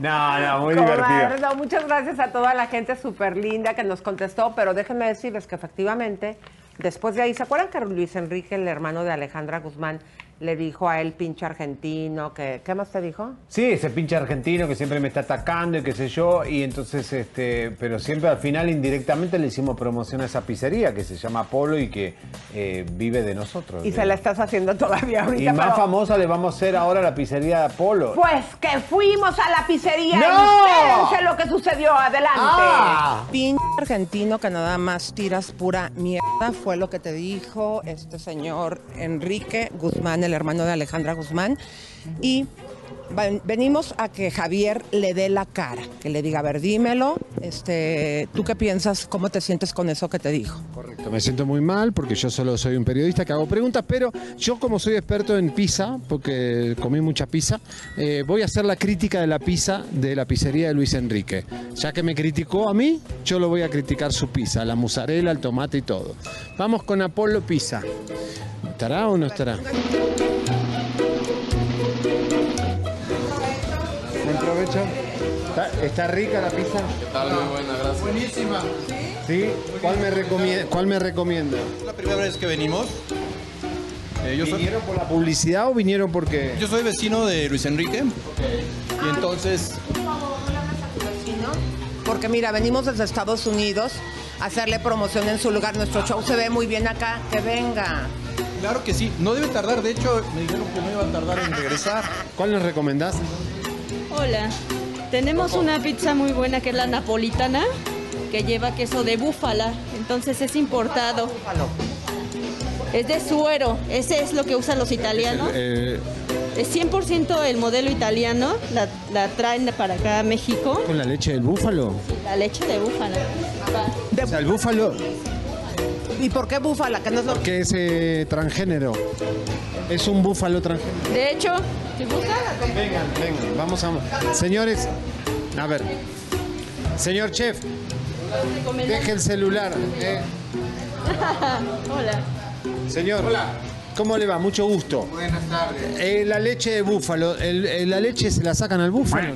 No, no, muy divertido. no, muchas gracias a toda la gente súper linda que nos contestó, pero déjenme decirles que efectivamente, después de ahí, ¿se acuerdan que Luis Enrique, el hermano de Alejandra Guzmán, le dijo a él pinche argentino? Que, ¿Qué más te dijo? Sí, ese pinche argentino que siempre me está atacando y qué sé yo, y entonces, este, pero siempre al final indirectamente le hicimos promoción a esa pizzería que se llama Apolo y que eh, vive de nosotros. Y de- se la estás haciendo todavía ahorita. Y más pero- famosa le vamos a hacer ahora la pizzería de Apolo. Pues que fuimos a la pizzería. ¡No! Espérense lo que sucedió. Adelante. Ah. Pinche argentino que nada más tiras pura mierda fue lo que te dijo este señor Enrique Guzmán, el hermano de Alejandra Guzmán. Y ven- venimos a que Javier le dé la cara, que le diga, a ver, dímelo. Este, ¿Tú qué piensas? ¿Cómo te sientes con eso que te dijo? Correcto, Me siento muy mal porque yo solo soy un periodista que hago preguntas, pero yo como soy experto en pizza, porque comí mucha pizza, eh, voy a hacer la crítica de la pizza de la pizzería de Luis Enrique. Ya que me criticó a mí, yo lo voy a criticar su pizza, la mozzarella, el tomate y todo. Vamos con Apolo Pizza. ¿Estará o no estará? Buen provecho. ¿Está, está rica la pizza? Tal, muy buena, gracias. Buenísima. ¿Sí? ¿Cuál me, recomienda, ¿Cuál me recomienda? Es la primera vez que venimos. Eh, yo, soy, ¿Vinieron por la publicidad o vinieron porque...? yo soy vecino de Luis Enrique. Y entonces, Porque mira, venimos desde Estados Unidos a hacerle promoción en su lugar. Nuestro show se ve muy bien acá. Que venga. Claro que sí, no debe tardar. De hecho, me dijeron que no iba a tardar en regresar. ¿Cuál nos recomendás? Hola, tenemos una pizza muy buena que es la napolitana, que lleva queso de búfala, entonces es importado. Es de suero, ese es lo que usan los italianos. Eh, Es 100% el modelo italiano, la, la traen para acá a México, ¿Con la leche del búfalo? la leche de búfala. O sea, el búfalo, ¿Y por qué búfala? Que no es lo que es eh, transgénero. Es un búfalo transgénero. De hecho, si gusta, Vengan, vengan, vamos a... Señores, a ver. Señor chef, deje el celular. eh. Hola. Señor, ¿cómo le va? Mucho gusto. Buenas tardes. Eh, la leche de búfalo, el- el- ¿la leche se la sacan al búfalo?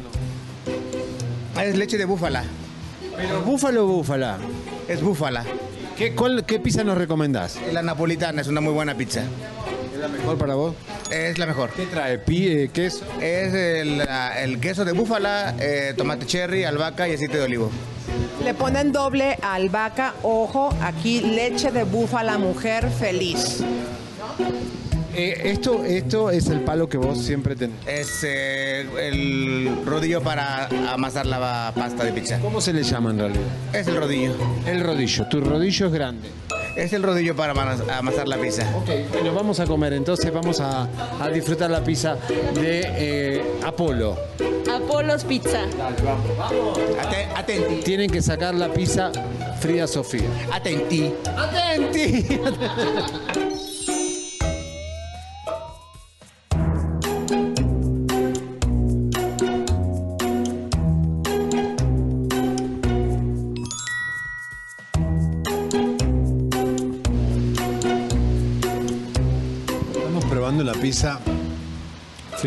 Es leche de búfala. ¿Pero búfalo o búfala? Es búfala. ¿Qué, cuál- ¿Qué pizza nos recomendás? La napolitana es una muy buena pizza. ¿Es la mejor para vos? Es la mejor. ¿Qué trae? ¿Pi, eh, queso? Es el queso de búfala, eh, tomate cherry, albahaca y aceite de olivo. Le ponen doble albahaca, ojo, aquí leche de búfala, mujer feliz. Eh, esto, esto es el palo que vos siempre tenés. Es eh, el rodillo para amasar la pasta de pizza. ¿Cómo se le llama en realidad? Es el rodillo. El rodillo. Tu rodillo es grande. Es el rodillo para amas- amasar la pizza. Ok, bueno, vamos a comer. Entonces vamos a, a disfrutar la pizza de eh, Apolo. Apolos Pizza. Ate- atenti. Tienen que sacar la pizza Frida Sofía. Atenti. ¡Atenti! Estamos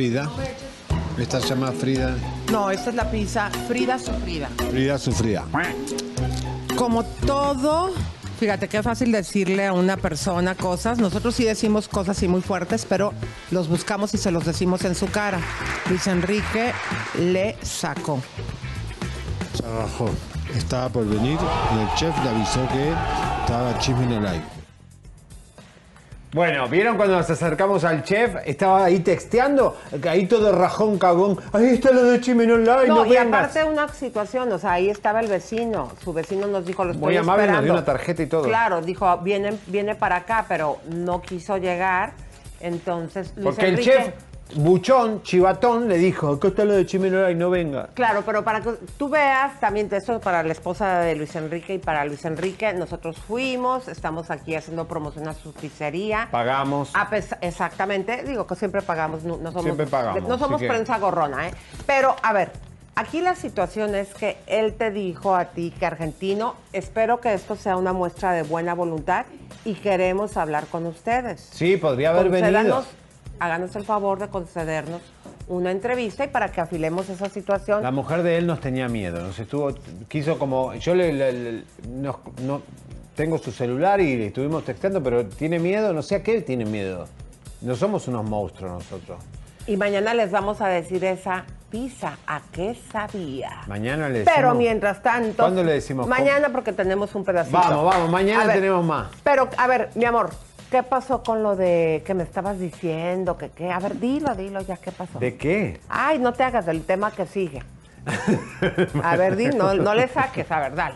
Frida. Esta se llama Frida. No, esta es la pizza Frida Sufrida. Frida sufrida. Como todo, fíjate qué fácil decirle a una persona cosas. Nosotros sí decimos cosas así muy fuertes, pero los buscamos y se los decimos en su cara. Luis Enrique le sacó. Rajó. Estaba por venir y el chef le avisó que estaba chisme en el aire. Bueno, ¿vieron cuando nos acercamos al chef? Estaba ahí texteando, ahí todo rajón, cagón. Ahí está lo de Chimen Online, no, No, y vengas. aparte una situación, o sea, ahí estaba el vecino. Su vecino nos dijo, lo estoy Muy amable, nos esperando. dio una tarjeta y todo. Claro, dijo, viene, viene para acá, pero no quiso llegar. Entonces, Luis Porque el Enrique- chef buchón, chivatón, le dijo, acá está lo de Chimen Online, no venga. Claro, pero para que tú veas también esto para la esposa de Luis Enrique y para Luis Enrique, nosotros fuimos, estamos aquí haciendo promoción a su pizzería. Pagamos. A exactamente, digo que siempre pagamos, no, no somos, Siempre pagamos, no somos que- prensa gorrona, ¿eh? Pero, a ver, aquí la situación es que él te dijo a ti que argentino, espero que esto sea una muestra de buena voluntad y queremos hablar con ustedes. Sí, podría haber venido. Háganos el favor de concedernos una entrevista y para que afilemos esa situación. La mujer de él nos tenía miedo, nos estuvo, quiso como, yo le, le- le- nos- no, tengo su celular y le estuvimos texteando, pero tiene miedo, no sé a qué tiene miedo. No somos unos monstruos nosotros. Y mañana les vamos a decir esa pizza, ¿a qué sabía? Mañana le Pero decimos- mientras tanto... ¿Cuándo le decimos? Mañana porque tenemos un pedacito. Vamos, vamos, mañana ver, tenemos más. Pero, a ver, mi amor, ¿qué pasó con lo de que me estabas diciendo? que qué? A ver, dilo, dilo ya, ¿qué pasó? ¿De qué? Ay, no te hagas del tema que sigue. A ver, di, no, no le saques, a ver, dale.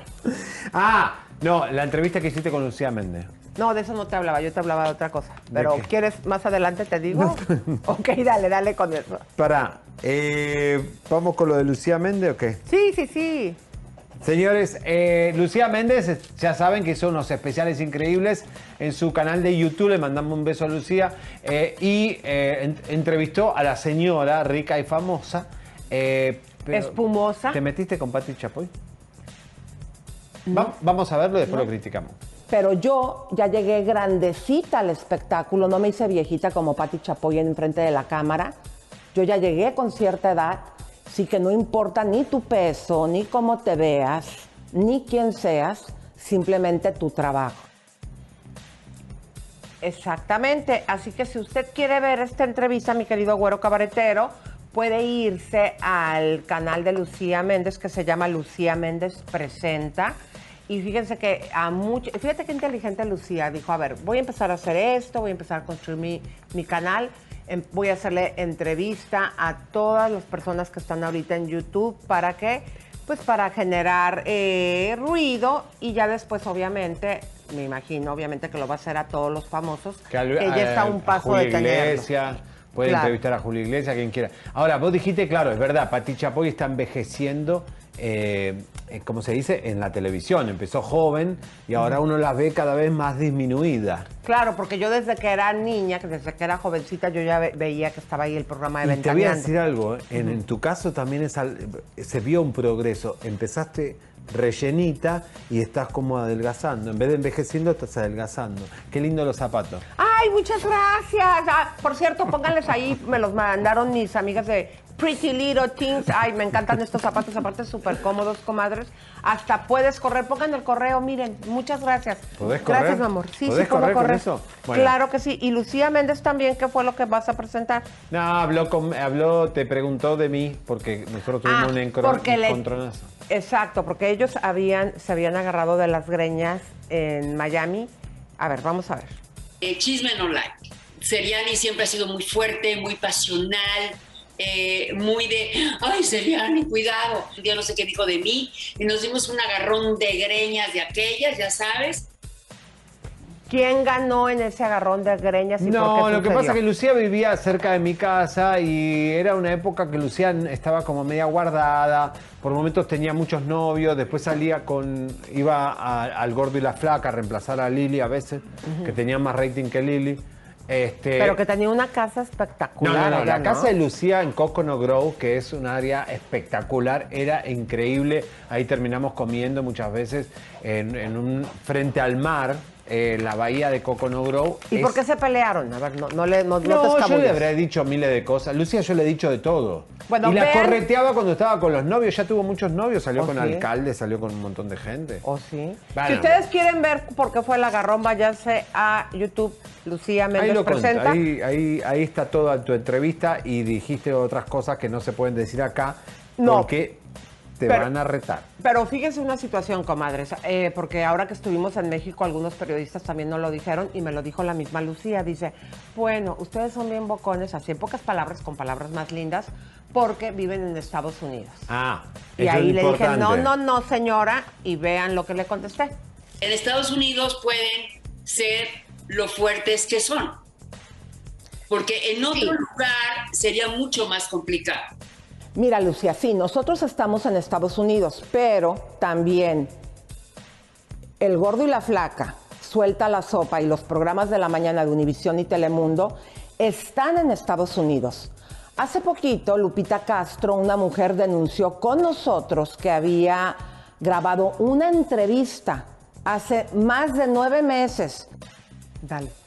Ah, no, la entrevista que hiciste con Lucía Méndez. No, de eso no te hablaba, yo te hablaba de otra cosa. Pero, qué? ¿quieres más adelante te digo? ok, dale, dale con eso. Para, eh, ¿vamos con lo de Lucía Méndez o qué? Sí, sí, sí. Señores, eh, Lucía Méndez, ya saben que hizo unos especiales increíbles en su canal de YouTube. Le mandamos un beso a Lucía. eh, y eh, en- entrevistó a la señora rica y famosa. pero- Espumosa. ¿Te metiste con Pati Chapoy? Va- vamos a verlo y después lo criticamos. Pero yo ya llegué grandecita al espectáculo, no me hice viejita como Patti Chapoy en frente de la cámara. Yo ya llegué con cierta edad, sí que no importa ni tu peso, ni cómo te veas, ni quién seas, simplemente tu trabajo. Exactamente, así que si usted quiere ver esta entrevista, mi querido güero cabaretero, puede irse al canal de Lucía Méndez que se llama Lucía Méndez Presenta. Y fíjense que a mucho, fíjate qué inteligente Lucía dijo, a ver, voy a empezar a hacer esto, voy a empezar a construir mi, mi canal, voy a hacerle entrevista a todas las personas que están ahorita en YouTube, ¿para qué? Pues para generar eh, ruido y ya después obviamente, me imagino obviamente que lo va a hacer a todos los famosos, que, al- ya está a un paso Julio de tenerlo. Puede Claro. entrevistar a Julio Iglesias, quien quiera. Ahora, vos dijiste, claro, es verdad, Pati Chapoy está envejeciendo, eh, eh, como se dice, en la televisión. Empezó joven y ahora uno la ve cada vez más disminuida. Claro, porque yo desde que era niña, que desde que era jovencita, yo ya ve- veía que estaba ahí el programa de Y te voy a decir algo, ¿eh? en, en tu caso también es al- se vio un progreso. Empezaste rellenita y estás como adelgazando. En vez de envejeciendo, estás adelgazando. Qué lindo los zapatos. Ay, muchas gracias. Ah, por cierto, pónganles ahí, me los mandaron mis amigas de Pretty Little Things. Ay, me encantan estos zapatos, aparte súper cómodos, comadres. Hasta puedes correr, pongan el correo, miren, muchas gracias. ¿Podés correr? Gracias, mi amor. Sí, ¿Podés sí, puedo correr con correr. eso? Bueno. Claro que sí. Y Lucía Méndez también, ¿qué fue lo que vas a presentar? No, habló, con- habló, te preguntó de mí, porque nosotros tuvimos Ah, un le- encontronazo. Exacto, porque ellos habían, se habían agarrado de las greñas en Miami. A ver, vamos a ver. Eh, chisme no like. Seriani siempre ha sido muy fuerte, muy pasional, eh, muy de, ay, Seriani, cuidado. Un día no sé qué dijo de mí y nos dimos un agarrón de greñas de aquellas, ya sabes. ¿Quién ganó en ese agarrón de greñas y por No, qué lo que pasa es que Lucía vivía cerca de mi casa y era una época que Lucía estaba como media guardada, por momentos tenía muchos novios, después salía con, iba a- al gordo y la flaca a reemplazar a Lili a veces, que tenía más rating que Lili. Este, Pero que tenía una casa no, espectacular. no, no, allá, la casa de Lucía en Coconut Grove, que es un área espectacular, era increíble. Ahí terminamos comiendo muchas veces en, en un frente al mar, eh, la bahía de Coconut Grove. ¿Y es- por qué se pelearon? A ver, no, no, le, no, no te yo le habré dicho miles de cosas. Lucía, yo le he dicho de todo. Bueno, y la correteaba cuando estaba con los novios. Ya tuvo muchos novios. Salió ¿Oh, con sí? alcalde, salió con un montón de gente. ¿O sí? Bueno, si ustedes quieren ver por qué fue el agarrón, váyanse a YouTube. Lucía Ahí Méndez lo cuenta, presenta. ahí, ahí, ahí está toda tu entrevista y dijiste otras cosas que no se pueden decir acá No. porque te Pero- van a retar. Pero fíjense una situación, comadres, eh, porque ahora que estuvimos en México, algunos periodistas también nos lo dijeron y me lo dijo la misma Lucía. Dice, bueno, ustedes son bien bocones, así en pocas palabras, con palabras más lindas, porque viven en Estados Unidos. Ah, Y ahí es le dije, no, no, no, señora, y vean lo que le contesté. En Estados Unidos pueden ser lo fuertes que son. Porque en otro lugar sería mucho más complicado. Mira, Lucía, sí, nosotros estamos en Estados Unidos, pero también El Gordo y la Flaca, Suelta la Sopa y los programas de la mañana de Univisión y Telemundo están en Estados Unidos. Hace poquito, Lupita Castro, una mujer, denunció con nosotros que había grabado una entrevista hace más de nueve meses. Dale.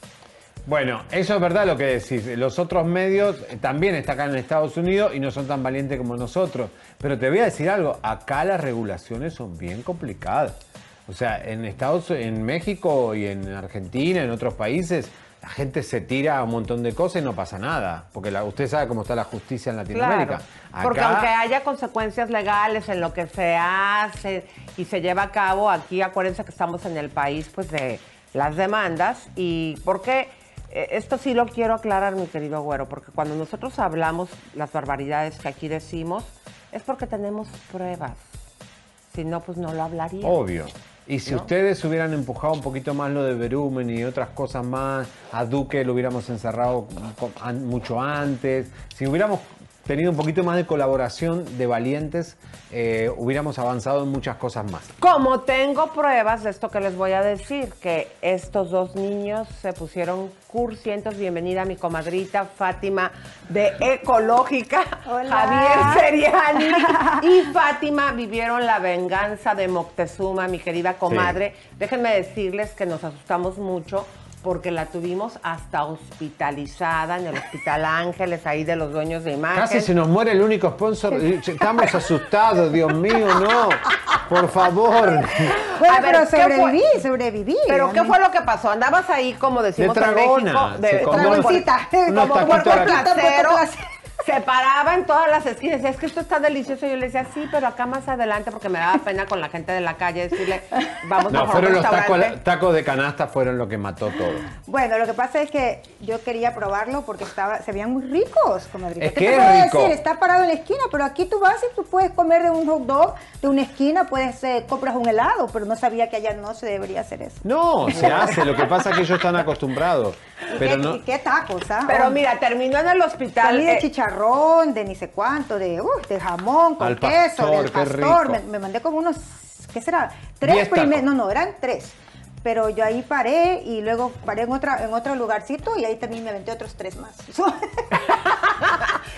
Bueno, eso es verdad lo que decís. Los otros medios eh, también están acá en Estados Unidos y no son tan valientes como nosotros. Pero te voy a decir algo, acá las regulaciones son bien complicadas. O sea, en Estados en México y en Argentina, en otros países, la gente se tira un montón de cosas y no pasa nada. Porque la- usted sabe cómo está la justicia en Latinoamérica. Claro, porque aunque haya consecuencias legales en lo que se hace y se lleva a cabo, aquí acuérdense que estamos en el país pues de las demandas y porque esto sí lo quiero aclarar, mi querido güero, porque cuando nosotros hablamos las barbaridades que aquí decimos es porque tenemos pruebas. Si no, pues no lo hablaríamos. Obvio. Y si ¿no? ustedes hubieran empujado un poquito más lo de Berumen y otras cosas más, a Duque lo hubiéramos encerrado mucho antes, si hubiéramos tenido un poquito más de colaboración de valientes, eh, hubiéramos avanzado en muchas cosas más. Como tengo pruebas de esto que les voy a decir, que estos dos niños se pusieron cursientos. Bienvenida a mi comadrita Fátima de Ecológica, Javier Seriani y Fátima vivieron la venganza de Moctezuma, mi querida comadre. Déjenme decirles que nos asustamos mucho porque la tuvimos hasta hospitalizada en el Hospital Ángeles, ahí de los dueños de imagen. Casi se nos muere el único sponsor. Estamos asustados, Dios mío, no. Por favor. Bueno, A ver, pero sobreviví, sobreviví. ¿Pero qué mí- fue lo que pasó? ¿Andabas ahí, como decimos De en tragona, México? comió dragoncita, unos- unos Se paraba en todas las esquinas. Decía, es que esto está delicioso. Y yo le decía, sí, pero acá más adelante, porque me daba pena con la gente de la calle decirle, vamos No, mejor a un fueron los tacos, restaurante. tacos de canasta fueron lo que mató todo. Bueno, lo que pasa es que yo quería probarlo porque estaba, se veían muy ricos, comadrita. Es ¿Qué que te es puedo rico. decir? Está parado en la esquina, pero aquí tú vas y tú puedes comer de un hot dog de una esquina, puedes eh, compras un helado, pero no sabía que allá no se debería hacer eso. No, se hace. Lo que pasa es que ellos están acostumbrados. Pero ¿Qué, no. y qué tacos, ah? Pero mira, terminó en el hospital. Comí de eh, chicharrón, de ni sé cuánto, de, uh, de jamón con Al queso, pastor, del pastor. Me, me mandé como unos, ¿qué será? Tres primeros, no, no, eran tres. Pero yo ahí paré y luego paré en, otra, en otro lugarcito y ahí también me aventé otros tres más.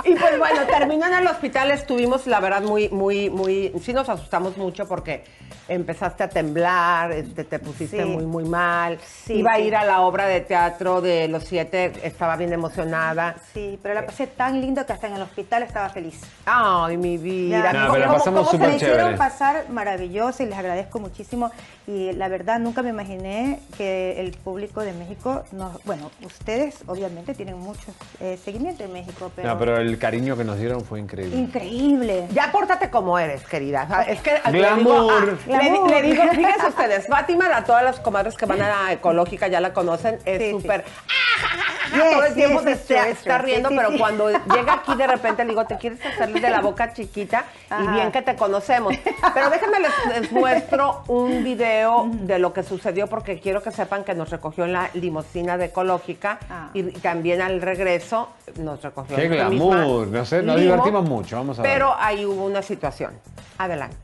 Y pues bueno, terminó en el hospital, estuvimos, la verdad, muy, muy, muy, sí nos asustamos mucho porque empezaste a temblar, este, te pusiste Sí. muy, muy mal. Sí, Iba a sí. ir a la obra de teatro de los siete, estaba bien emocionada. Sí, pero la pasé tan lindo que hasta en el hospital estaba feliz. Ay, mi vida. No, pero la ¿cómo- pasamos cómo se me súper hicieron chévere. pasar maravilloso y les agradezco muchísimo. Y la verdad, nunca me imaginé que el público de México, no, bueno, ustedes obviamente tienen mucho eh, seguimiento en México, pero, No, pero el cariño que nos dieron fue increíble. increíble. Ya pórtate como eres, querida. O sea, Es que le Glamour. digo, ah, le, le digo, fíjense ustedes, Fátima, a todas las comadres que van a la ecológica ya la conocen, es Sí, sí. súper Yes, todo el tiempo yes, se está, riendo, Sí, sí, pero sí. cuando llega aquí de repente le digo, te quieres hacerle de la boca chiquita y bien que te conocemos. Pero déjenme les, les muestro un video de lo que sucedió porque quiero que sepan que nos recogió en la limusina de Ecológica Ah. y también al regreso nos recogió Qué glamour. No sé, nos limo, divertimos mucho. Vamos a ver. Pero ahí hubo una situación. Adelante.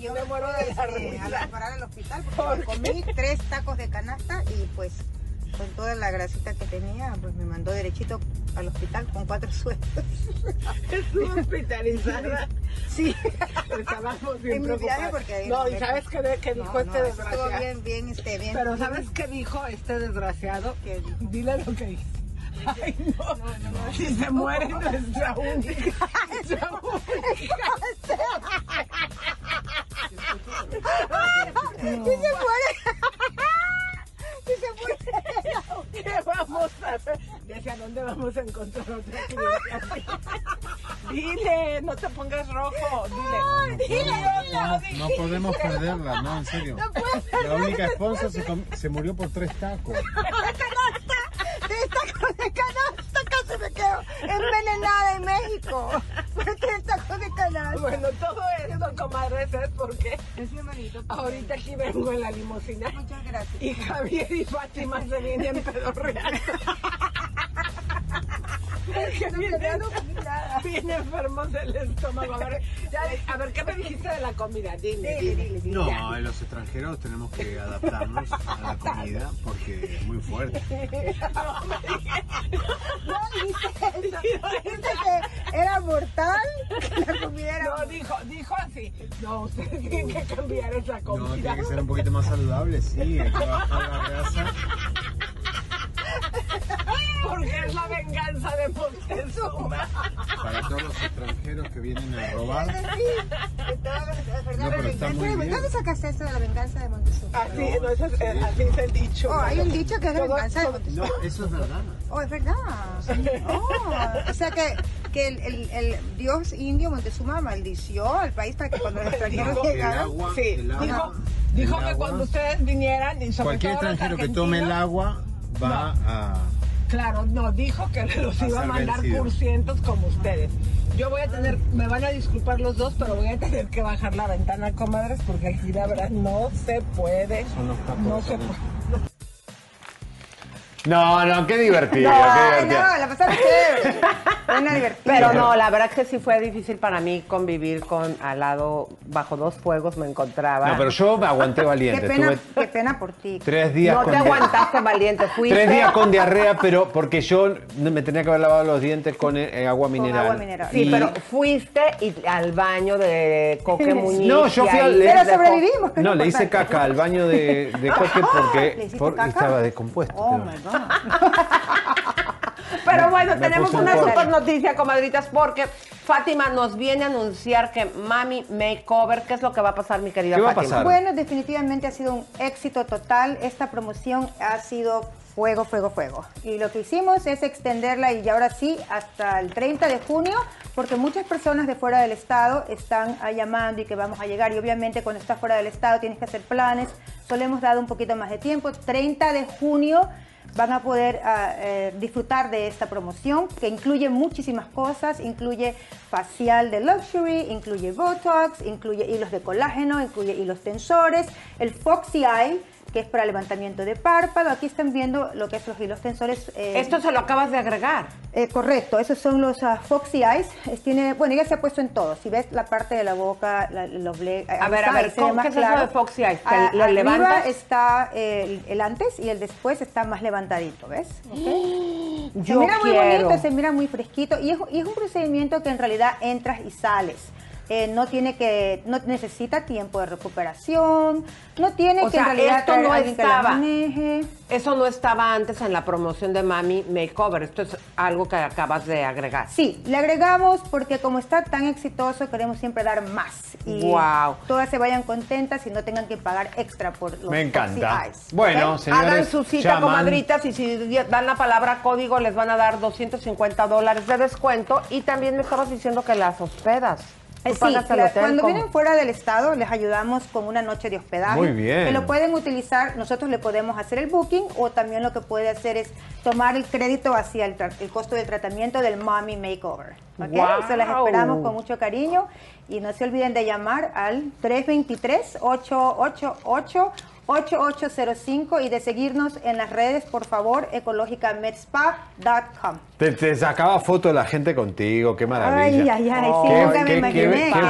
Yo me muero de la risa. Al parar al hospital porque comí tres tacos de canasta y pues con toda la grasita que tenía, pues me mandó derechito al hospital con cuatro sueros. Estuvo hospitalizada. Sí. Estábamos bien En mi viaje preocupados. porque ahí No, ¿y sabes qué, qué dijo No, este no, desgraciado? estuvo bien, bien, este, bien. Pero ¿sabes qué dijo este desgraciado? Que dile lo que dice. Ay, no, si se muere nuestra única, nuestra única. Si se muere. ¿Qué vamos a hacer? Decía, ¿dónde vamos a encontrar otra cliente? Dile, no te pongas rojo. Dile, dile, No, dile. no podemos perderla, no, en serio. La única esposa se, murió por tres tacos. Tres tacos de canasta, casi me quedo envenenada en México. Por de canasta. Bueno, todo esto, comadres, es porque Es mi hermanito. ahorita aquí vengo en la limusina Muchas gracias. y Javier y Fátima se vienen pedorreando. Porque vienen, bien enfermos del estómago. A ver, ya, a ver, ¿qué me dijiste de la comida? Dime, dime. dime. No, los extranjeros tenemos que adaptarnos a la comida porque es muy fuerte. No dice eso. Dice que era mortal, que la comida era No, dijo, dijo así. No, ustedes tienen que cambiar esa No, comida. tiene que ser un poquito más saludable, sí, hay que bajar la grasa. Porque es la venganza de Moctezuma. Para todos los extranjeros que vienen a robar. Toda la- verdad, No, pero está muy bien. ¿Dónde sacaste esto de la venganza de Montezuma? Así, no, eso es, eh, así es el dicho. Oh, hay un dicho que es la Todo- venganza de Montezuma. No, eso es verdad. Oh, es verdad. Oh, o sea que, que el, el- el dios indio Montezuma maldició al país para que cuando los extranjeros Dijo- llegaran. Sí, el agua. dijo, dijo que agua. cuando ustedes vinieran y sobre Cualquier todo extranjero que tome el agua va a. Claro, no, dijo que los A iba a mandar vencido. cursientos como ustedes. Yo voy a tener, me van a disculpar los dos, pero voy a tener que bajar la ventana, comadres, porque aquí la verdad no se puede. Son los. No se puede. No, no, qué divertido, Ay, no, la pasaron chévere. Una divertida. Pero no, la verdad que sí fue difícil para mí convivir con al lado, bajo dos fuegos me encontraba. No, pero yo me aguanté Qué valiente. pena, Estuve qué pena por ti. tres días no con te aguantaste valiente, fuiste. Tres días con diarrea, pero porque yo me tenía que haber lavado los dientes con eh, agua Con mineral. agua mineral. Sí, Y- pero fuiste y al baño de Coque Muñiz. No, yo fui al- Pero sobrevivimos. es No, le hice caca al baño de, de Coque ¿Le porque, estaba descompuesto. Oh pero- my God. Pero bueno, Me tenemos una super noticia, comadritas, porque Fátima nos viene a anunciar que Mami Makeover, ¿qué es lo que va a pasar, mi querida ¿Qué va a Fátima? pasar? Bueno, definitivamente ha sido un éxito total. Esta promoción ha sido fuego, fuego, fuego. Y lo que hicimos es extenderla y ahora sí hasta el 30 de junio, porque muchas personas de fuera del estado están llamando y que vamos a llegar. Y obviamente cuando estás fuera del estado tienes que hacer planes. Solo hemos dado un poquito más de tiempo. 30 de junio van a poder ah, eh, disfrutar de esta promoción que incluye muchísimas cosas, incluye facial de luxury, incluye Botox, incluye hilos de colágeno, incluye hilos tensores, el Foxy Eye, que es para levantamiento de párpado. Aquí están viendo lo que es los hilos tensores. eh, Esto se lo acabas de agregar. eh, correcto, esos son los ah, Foxy Eyes. Es- tiene, bueno, ya se ha puesto en todo. Si ves la parte de la boca, la- los ble- A ahí ver, a está, ver, ¿cómo- qué es eso claro. de Foxy Eyes? ¿Que Ah, lo levantas? está eh, el, el antes y el después está más levantadito, ¿ves? ¿Ok? Se Yo mira muy quiero. bonito, se mira muy fresquito y es, y es un procedimiento que en realidad entras y sales. Eh, no tiene que, no necesita tiempo de recuperación, no tiene O que sea, en realidad esto no estaba. maneje. Eso no estaba antes en la promoción de Mami Makeover. Esto es algo que acabas de agregar. Sí, le agregamos porque como está tan exitoso queremos siempre dar más y Guau. todas se vayan contentas y no tengan que pagar extra por los Me encanta. Eyes, Bueno, ¿ok? señores, Hagan su cita, llaman. comadritas, y si dan la palabra código les van a dar 250 dólares de descuento. Y también me estabas diciendo que las hospedas. Tú Eh, Sí, pagas hotel, cuando vienen fuera del estado les ayudamos con una noche de hospedaje. Muy bien. Que lo pueden utilizar, nosotros le podemos hacer el booking o también lo que puede hacer es tomar el crédito hacia el, tra- el costo del tratamiento del Mommy Makeover. ¿ok? ¡Guau! Se las esperamos con mucho cariño y no se olviden de llamar al 8805 y de seguirnos en las redes, por favor, ecológicametspa.com. Te, te sacaba foto la gente contigo, qué maravilla. Ay, ay, ay, Oh, sí, qué- nunca me qué- imaginé. qué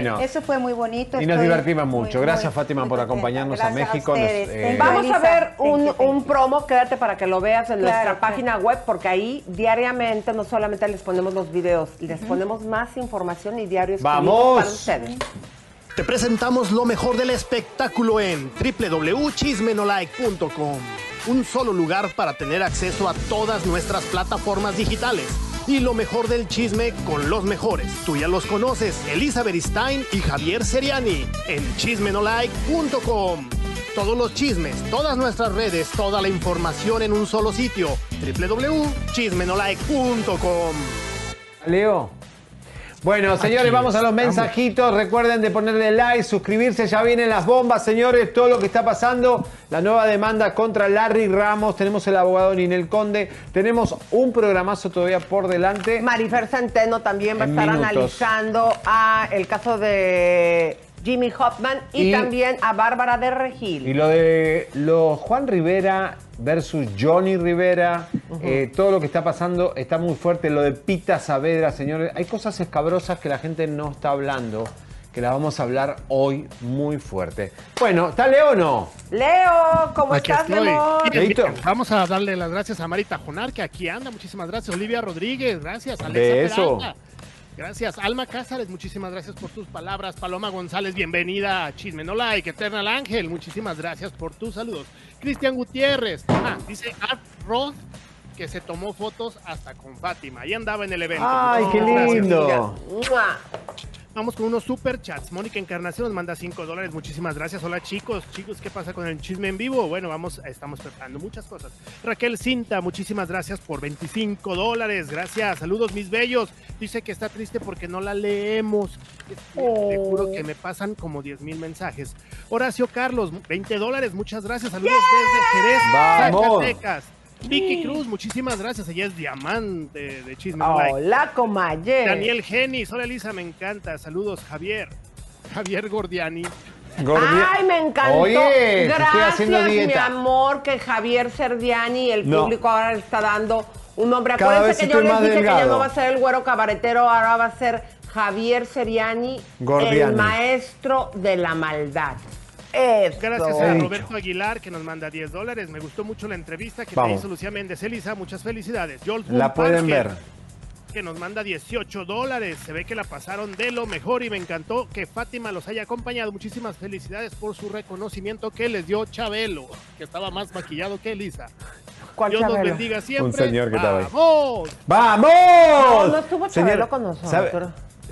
bueno. Eso fue muy bonito. Y nos estoy divertimos muy, mucho. muy, Gracias, Fátima, por acompañarnos a Gracias a México. Nos, eh, Vamos a ver thank un, you, thank un promo, quédate para que lo veas en Claro, nuestra claro. página web, porque ahí diariamente no solamente les ponemos los videos, les ponemos más información y diario exclusivo ¡Vamos! para ustedes. Te presentamos lo mejor del espectáculo en www.chismenolike.com. Un solo lugar para tener acceso a todas nuestras plataformas digitales. Y lo mejor del chisme con los mejores. Tú ya los conoces, Elizabeth Stein y Javier Seriani en chismenolike.com. Todos los chismes, todas nuestras redes, toda la información en un solo sitio. www.chismenolike.com. Leo. Bueno, señores, vamos a los mensajitos. Recuerden de ponerle like, suscribirse. Ya vienen las bombas, señores. Todo lo que está pasando. La nueva demanda contra Larry Ramos. Tenemos el abogado Ninel Conde. Tenemos un programazo todavía por delante. Marifer Centeno también va a estar minutos. analizando a el caso de Jimmy Hoffman y, Y- también a Bárbara de Regil. Y lo de lo Juan Rivera versus Johnny Rivera, eh, todo lo que está pasando está muy fuerte. Lo de Pita Saavedra, señores. Hay cosas escabrosas que la gente no está hablando, que las vamos a hablar hoy muy fuerte. Bueno, ¿está Leo o no? Leo, ¿cómo Aquí estás, bien. Vamos a darle las gracias a Marita Jonar, que aquí anda. Muchísimas gracias. Olivia Rodríguez, gracias. Alexa Beso. Peralta. Gracias. Alma Cázares, muchísimas gracias por tus palabras. Paloma González, bienvenida Chisme No Like. Eternal Ángel, muchísimas gracias por tus saludos. Cristian Gutiérrez, ah, dice Art Roth que se tomó fotos hasta con Fátima. Ahí andaba en el evento. Ay, qué lindo. Vamos con unos super chats. Mónica Encarnación nos manda 5 dólares. Muchísimas gracias. Hola chicos. Chicos, ¿qué pasa con el chisme en vivo? Bueno, vamos, estamos preparando muchas cosas. Raquel Cinta, muchísimas gracias por 25 dólares. Gracias. Saludos, mis bellos. Dice que está triste porque no la leemos. Te juro que me pasan como 10 mil mensajes. Horacio Carlos, 20 dólares. Muchas gracias. Saludos desde Jerez, ¡Vamos! Zacatecas. Vicky Cruz, muchísimas gracias. Ella es diamante de chisme. Hola, comaye. Daniel Genis, hola Elisa, me encanta. Saludos, Javier. Javier Gordiani. Gordia- Ay, me encantó. Oye, estoy Gracias, haciendo mi dieta. amor, que Javier Serdiani, el No. público ahora le está dando un nombre. Acuérdense que yo estoy les dije que ya no va a ser el güero cabaretero, ahora va a ser Javier Seriani, el maestro de la maldad. Gracias a. Roberto Aguilar que nos manda 10 dólares. Me gustó mucho la entrevista que Vamos. te hizo Lucía Méndez. Elisa, muchas felicidades. Joel La pueden ver. Que nos manda 18 dólares. Se ve que la pasaron de lo mejor y me encantó que Fátima los haya acompañado. Muchísimas felicidades por su reconocimiento que les dio Chabelo, que estaba más maquillado que Elisa. ¿Cuál Dios nos Chabelo? bendiga siempre. Un señor que estaba ahí. ¡Vamos! ¡Vamos! No, no estuvo Señor, Chabelo con nosotros. ¿sabe-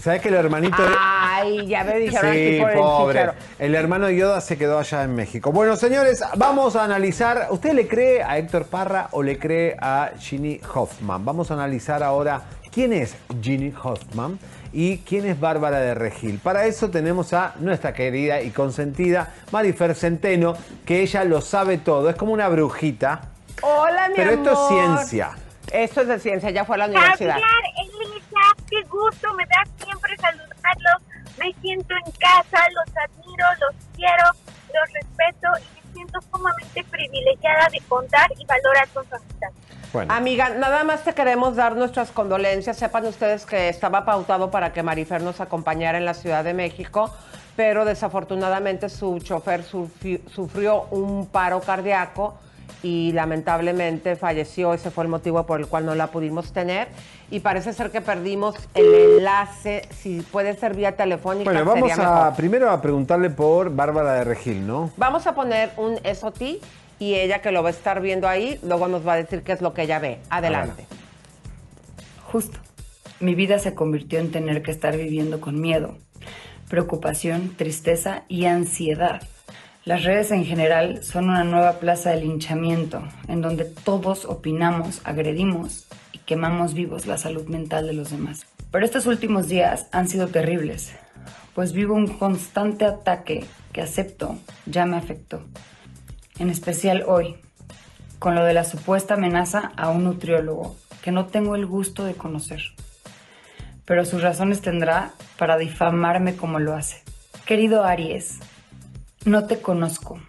¿Sabes que el hermanito de... Ay, ya me dijeron aquí Sí, el pobre. chicharo. El hermano de Yoda se quedó allá en México. Bueno, señores, vamos a analizar. ¿Usted le cree a Héctor Parra o le cree a Ginny Hoffman? Vamos a analizar ahora quién es Ginny Hoffman y quién es Bárbara de Regil. Para eso tenemos a nuestra querida y consentida Marifer Centeno, que ella lo sabe todo. Es como una brujita. Hola, mi Pero amor. esto es ciencia. Esto es de ciencia, ya fue a la universidad. Javier, Elisa, qué gusto me da siempre saludarlos. Me siento en casa, los admiro, los quiero, los respeto y me siento sumamente privilegiada de contar y valorar con su amistad. Amiga, nada más te queremos dar nuestras condolencias. Sepan ustedes que estaba pautado para que Marifer nos acompañara en la Ciudad de México, pero desafortunadamente su chofer sufri- sufrió un paro cardíaco y lamentablemente falleció. Ese fue el motivo por el cual no la pudimos tener. Y parece ser que perdimos el enlace. Si puede ser vía telefónica, Bueno, vamos sería a mejor. primero a preguntarle por Bárbara de Regil, ¿no? Vamos a poner un SOT y ella que lo va a estar viendo ahí, luego nos va a decir qué es lo que ella ve. Adelante. Justo. Mi vida se convirtió en tener que estar viviendo con miedo, preocupación, tristeza y ansiedad. Las redes en general son una nueva plaza de linchamiento, en donde todos opinamos, agredimos y quemamos vivos la salud mental de los demás. Pero estos últimos días han sido terribles, pues vivo un constante ataque que acepto ya me afectó. En especial hoy, con lo de la supuesta amenaza a un nutriólogo que no tengo el gusto de conocer. Pero sus razones tendrá para difamarme como lo hace. Querido Aries, no te conozco,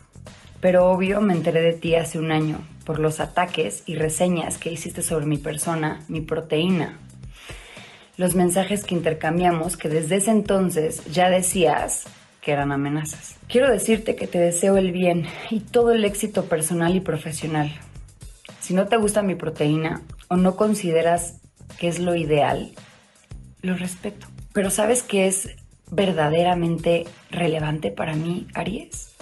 pero obvio me enteré de ti hace un año por los ataques y reseñas que hiciste sobre mi persona, mi proteína. Los mensajes que intercambiamos que desde ese entonces ya decías que eran amenazas. Quiero decirte que te deseo el bien y todo el éxito personal y profesional. Si no te gusta mi proteína o no consideras que es lo ideal, lo respeto. Pero ¿sabes qué es verdaderamente relevante para mí, Aries?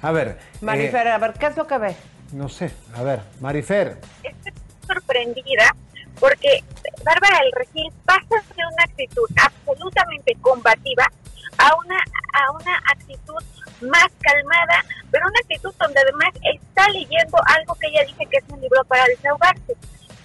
A ver. Marifer, eh, a ver, ¿qué es lo que ve? no sé, a ver, Marifer. Estoy sorprendida porque Bárbara del Regil pasa de una actitud absolutamente combativa a una, a una actitud más calmada, pero una actitud donde además está leyendo algo que ella dice que es un libro para desahogarse.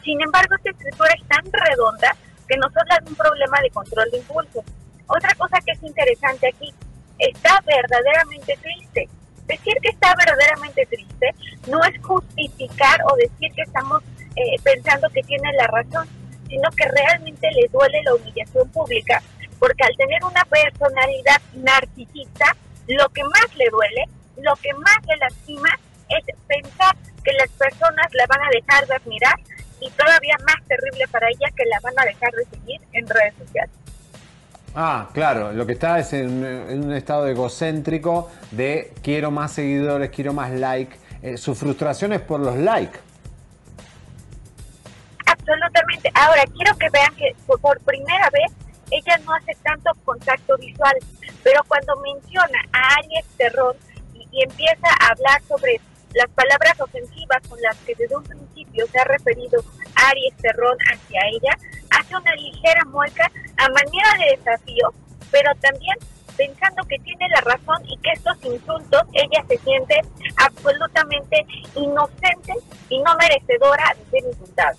Sin embargo, esta escritura es tan redonda que nos habla de un problema de control de impulso. Otra cosa que es interesante aquí, está verdaderamente triste. Decir que está verdaderamente triste no es justificar o decir que estamos eh, pensando que tiene la razón, sino que realmente le duele la humillación pública, porque al tener una personalidad narcisista, lo que más le duele, lo que más le lastima es pensar que las personas la van a dejar de admirar y todavía más terrible para ella que la van a dejar de seguir en redes sociales. Ah, claro, lo que está es en, un estado egocéntrico de quiero más seguidores, quiero más like. Eh, su frustración es por los likes. Absolutamente. Ahora, quiero que vean que por- primera vez ella no hace tanto contacto visual, pero cuando menciona a Aries Terrón y, empieza a hablar sobre las palabras ofensivas con las que desde un se ha referido Aries Terrón hacia ella, hace una ligera mueca a manera de desafío, pero también pensando que tiene la razón y que estos insultos ella se siente absolutamente inocente y no merecedora de ser insultada.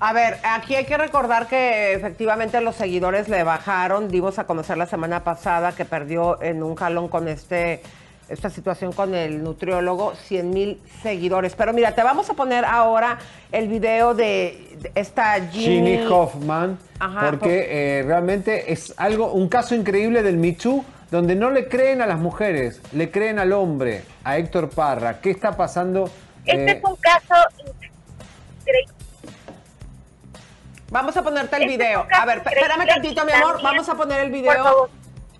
A ver, aquí hay que recordar que efectivamente los seguidores le bajaron. Dimos a conocer la semana pasada que perdió en un jalón con este esta situación con el nutriólogo 100 mil seguidores. Pero mira, te vamos a poner ahora el video de, esta Ginny, Ginny Hoffman, Ajá, porque eh, realmente es algo, un caso increíble del Me Too, donde no le creen a las mujeres, le creen al hombre, a Héctor Parra. ¿Qué está pasando? Este Eh, es un caso increíble. Vamos a ponerte el Este es video. A ver, espérame tantito, mi amor. también. Vamos a poner el video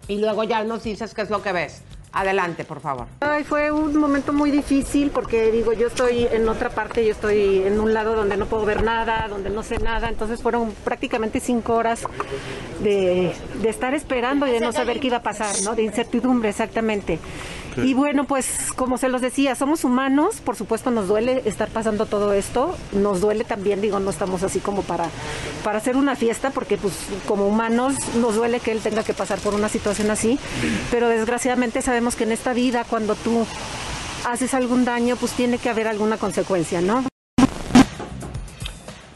y luego ya nos dices qué es lo que ves. Adelante, por favor. Ay, fue un momento muy difícil porque digo, yo estoy en otra parte, yo estoy en un lado donde no puedo ver nada, donde no sé nada, entonces fueron prácticamente cinco horas de, de estar esperando y de no saber qué iba a pasar, ¿no? De incertidumbre, exactamente. Y bueno, pues como se los decía, somos humanos, por supuesto nos duele estar pasando todo esto, nos duele también, digo, no estamos así como para, para hacer una fiesta, porque pues como humanos nos duele que él tenga que pasar por una situación así, pero desgraciadamente sabemos que en esta vida cuando tú haces algún daño, pues tiene que haber alguna consecuencia, ¿no?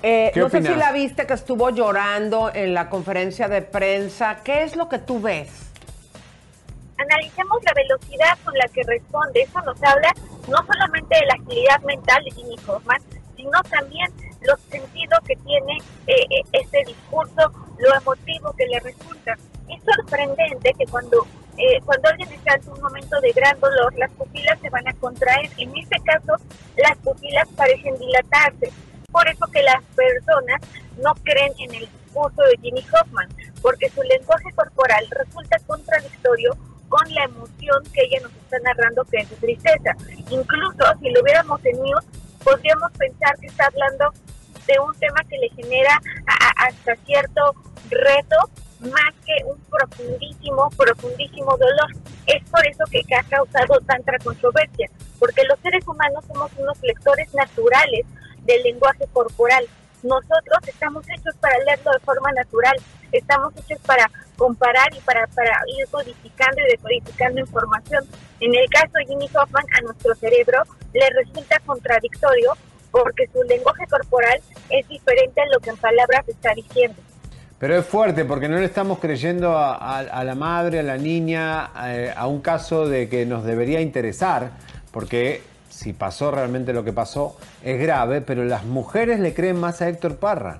Eh, ¿Qué no sé si la viste que estuvo llorando en la conferencia de prensa. ¿Qué es lo que tú ves? Analicemos la velocidad con la que responde. Eso nos habla no solamente de la agilidad mental de Jimmy Hoffman, sino también los sentidos que tiene eh, eh, este discurso, lo emotivo que le resulta. Es sorprendente que cuando, eh, cuando alguien está en un momento de gran dolor, las pupilas se van a contraer. En este caso, las pupilas parecen dilatarse. Por eso que las personas no creen en el discurso de Jimmy Hoffman, porque su lenguaje corporal resulta contradictorio con la emoción que ella nos está narrando que es tristeza. Incluso si lo viéramos en news, podríamos pensar que está hablando de un tema que le genera a- hasta cierto reto más que un profundísimo, profundísimo dolor. Es por eso que ha causado tanta controversia, porque los seres humanos somos unos lectores naturales del lenguaje corporal. Nosotros estamos hechos para leerlo de forma natural, estamos hechos para comparar y para, ir codificando y decodificando información. En el caso de Jimmy Hoffman, a nuestro cerebro le resulta contradictorio porque su lenguaje corporal es diferente a lo que en palabras está diciendo. Pero es fuerte porque no le estamos creyendo a la madre, a la niña, eh, a un caso de que nos debería interesar, porque si pasó realmente lo que pasó, es grave, pero las mujeres le creen más a Héctor Parra.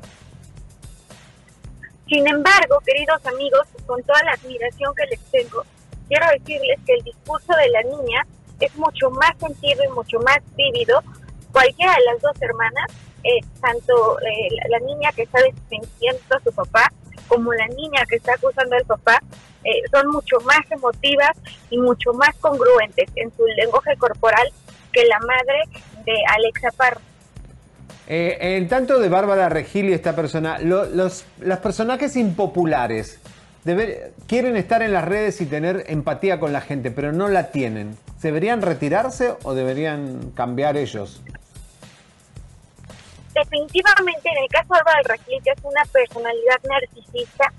Sin embargo, queridos amigos, con toda la admiración que les tengo, quiero decirles que el discurso de la niña es mucho más sentido y mucho más vívido. Cualquiera de las dos hermanas, eh, tanto eh, la, niña que está defendiendo a su papá como la niña que está acusando al papá, eh, son mucho más emotivas y mucho más congruentes en su lenguaje corporal que la madre de Alexa Parra. Eh, en tanto de Bárbara Regil y esta persona, lo- los, los personajes impopulares deber- quieren estar en las redes y tener empatía con la gente, pero no la tienen. ¿Deberían retirarse o deberían cambiar ellos? definitivamente en el caso de Álvaro Regil, que es una personalidad narcisista,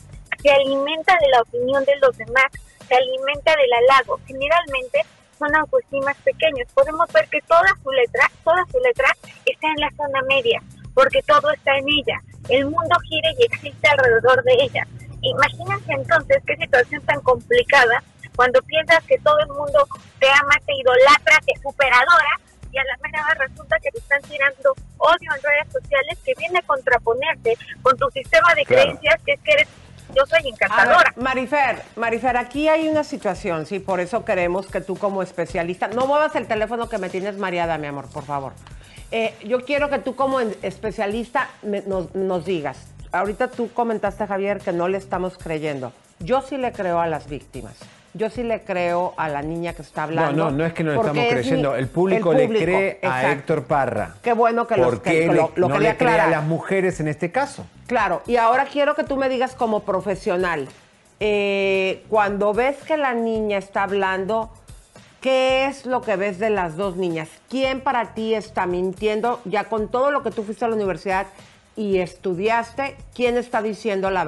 se alimenta de la opinión de los demás, se alimenta del halago. Generalmente son autoestimas pequeños. Podemos ver que toda su letra, toda su letra está en la zona media, porque todo está en ella. El mundo gira y existe alrededor de ella. Imagínense entonces qué situación tan complicada cuando piensas que todo el mundo te ama, te idolatra, te superadora y a la mera resulta que te están tirando odio en redes sociales que viene a contraponerte con tu sistema de Claro. creencias que es que eres yo soy encantadora. Marifer, Marifer, aquí hay una situación, sí, por eso queremos que tú como especialista, no muevas el teléfono que me tienes mareada, mi amor, por favor. Eh, yo quiero que tú como especialista nos, nos digas, ahorita tú comentaste, Javier, que no le estamos creyendo. Yo sí le creo a las víctimas. Yo sí le creo a la niña que está hablando. no, no, no es que no le estamos es mi- creyendo. el, público le cree a. Héctor Parra. Qué bueno que, los, ¿Por que- le- lo, lo no quería le cree a las mujeres en este caso? Claro, y ahora quiero que tú me digas como profesional, eh, cuando ves que la niña está hablando, ¿qué es lo que ves de las dos niñas? ¿Quién para ti está mintiendo? Ya con todo lo que tú fuiste a la universidad y estudiaste, ¿quién está diciendo la verdad?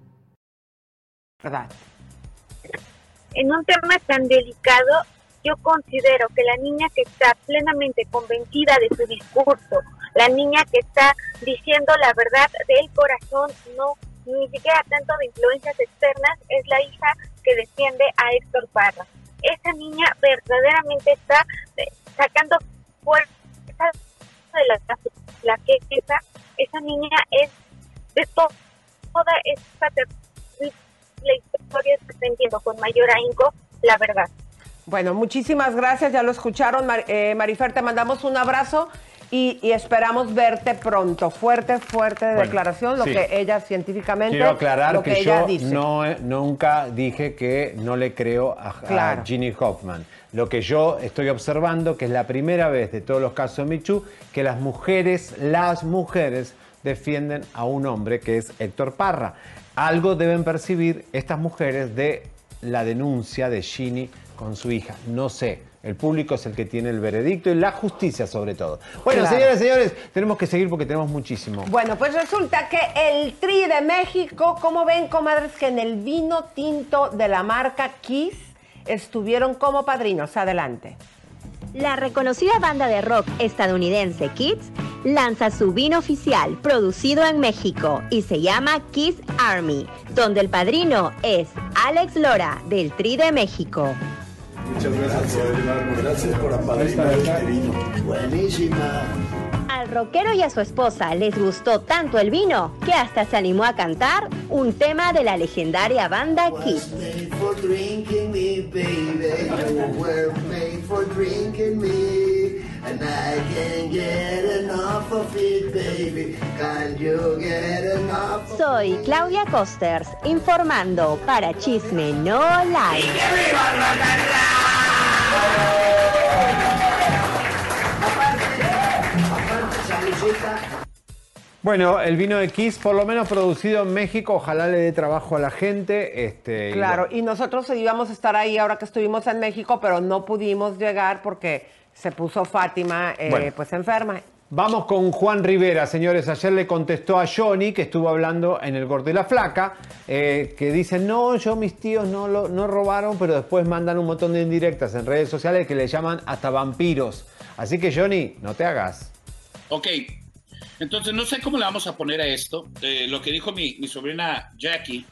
En un tema tan delicado, yo considero que la niña que está plenamente convencida de su discurso, la niña que está diciendo la verdad del corazón, no ni siquiera tanto de influencias externas, es la hija que defiende a Héctor Parra. Esa niña verdaderamente está eh, sacando fuerza de la, la que esa, esa niña es de to- toda esta terrible historia que está entiendo con mayor ahínco la verdad. Bueno, muchísimas gracias, ya lo escucharon. Mar- eh, Marifer, te mandamos un abrazo y, y esperamos verte pronto. Fuerte, fuerte Bueno, declaración, lo sí. que ella científicamente, Quiero aclarar lo que, que, ella yo dice. no, eh, nunca dije que no le creo a, a. Ginny Hoffman. Lo que yo estoy observando que es la primera vez de todos los casos de Michu que las mujeres, las mujeres defienden a un hombre que es Héctor Parra. Algo deben percibir estas mujeres de la denuncia de Ginny con su hija. No sé. El público es el que tiene el veredicto y la justicia sobre todo. Bueno, Claro. señores, señores, tenemos que seguir porque tenemos muchísimo. Bueno, pues resulta que el Tri de México, como ven, comadres, que en el vino tinto de la marca Kiss estuvieron como padrinos. Adelante. La reconocida banda de rock estadounidense Kids lanza su vino oficial producido en México y se llama Kiss Army, donde el padrino es Alex Lora del Tri de México. Muchas gracias por. Gracias por apadrinar este vino. Buenísima. Al rockero y a su esposa les gustó tanto el vino que hasta se animó a cantar un tema de la legendaria banda Kiss. And I can't get enough of it, baby. Can you get enough of Soy Claudia Costers, informando para Chisme No Like. Bueno, el vino de Kiss, por lo menos producido en México, ojalá le dé trabajo a la gente. Este, claro, y, nosotros íbamos a estar ahí ahora que estuvimos en México, pero no pudimos llegar porque se puso Fátima eh, pues enferma. Vamos con Juan Rivera, señores. Ayer le contestó a Johnny, que estuvo hablando en el Gordo y la Flaca, eh, que dice, no, yo mis tíos no, lo, no robaron, pero después mandan un montón de indirectas en redes sociales que le llaman hasta vampiros. Así que Johnny, no te hagas. Ok, entonces no sé cómo le vamos a poner a esto. Eh, lo que dijo mi, sobrina Jackie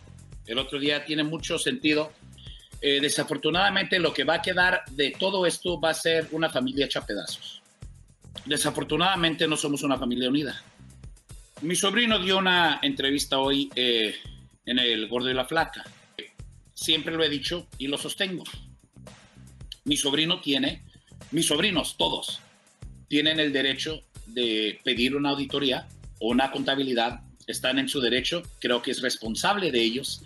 el otro día tiene mucho sentido. Eh, desafortunadamente lo que va a quedar de todo esto va a ser una familia hecha a pedazos. Desafortunadamente no somos una familia unida. Mi sobrino dio una entrevista hoy eh, en el Gordo y la Flaca. Siempre lo he dicho y lo sostengo. Mi sobrino tiene, mis sobrinos, todos, tienen el derecho de pedir una auditoría o una contabilidad. Están en su derecho. Creo que es responsable de ellos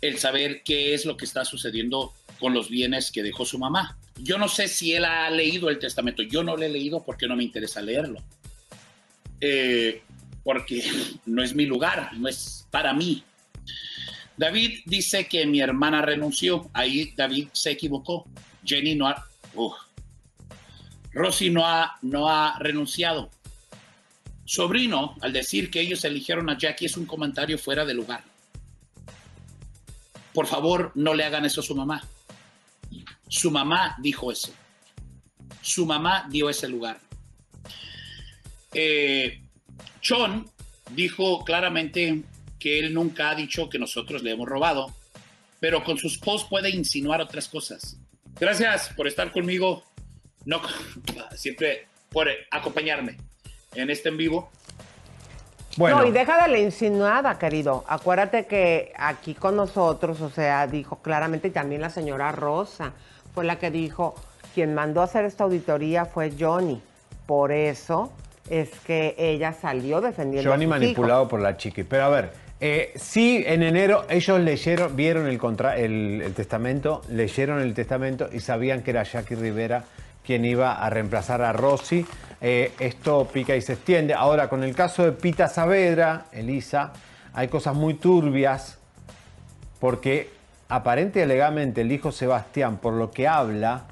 el saber qué es lo que está sucediendo con los bienes que dejó su mamá. Yo no sé si él ha leído el testamento. Yo no lo he leído porque no me interesa leerlo. Eh, porque no es mi lugar, no es para mí. David dice que mi hermana renunció. Ahí David se equivocó. Jenny no ha... Rosy no ha, no ha renunciado. Sobrino, al decir que ellos eligieron a Jackie, es un comentario fuera de lugar. Por favor, no le hagan eso a su mamá. Su mamá dijo eso. Su mamá dio ese lugar. Eh, Chon dijo claramente que él nunca ha dicho que nosotros le hemos robado, pero con sus posts puede insinuar otras cosas. Gracias por estar conmigo, no, siempre por acompañarme en este en vivo. Bueno. No, y deja de la insinuada, querido. Acuérdate que aquí con nosotros, o sea, dijo claramente, y también la señora Rosa fue la que dijo, quien mandó a hacer esta auditoría fue Johnny. Por eso es que ella salió defendiendo Johnny a sus manipulado por la chiqui. Pero a ver, eh, sí, en enero ellos leyeron, vieron el, contra, el, el testamento, leyeron el testamento y sabían que era Jackie Rivera quien iba a reemplazar a Rossi. Eh, esto pica y se extiende. Ahora, con el caso de Pita Saavedra, Elisa, hay cosas muy turbias porque aparente y alegadamente el hijo Sebastián, por lo que habla,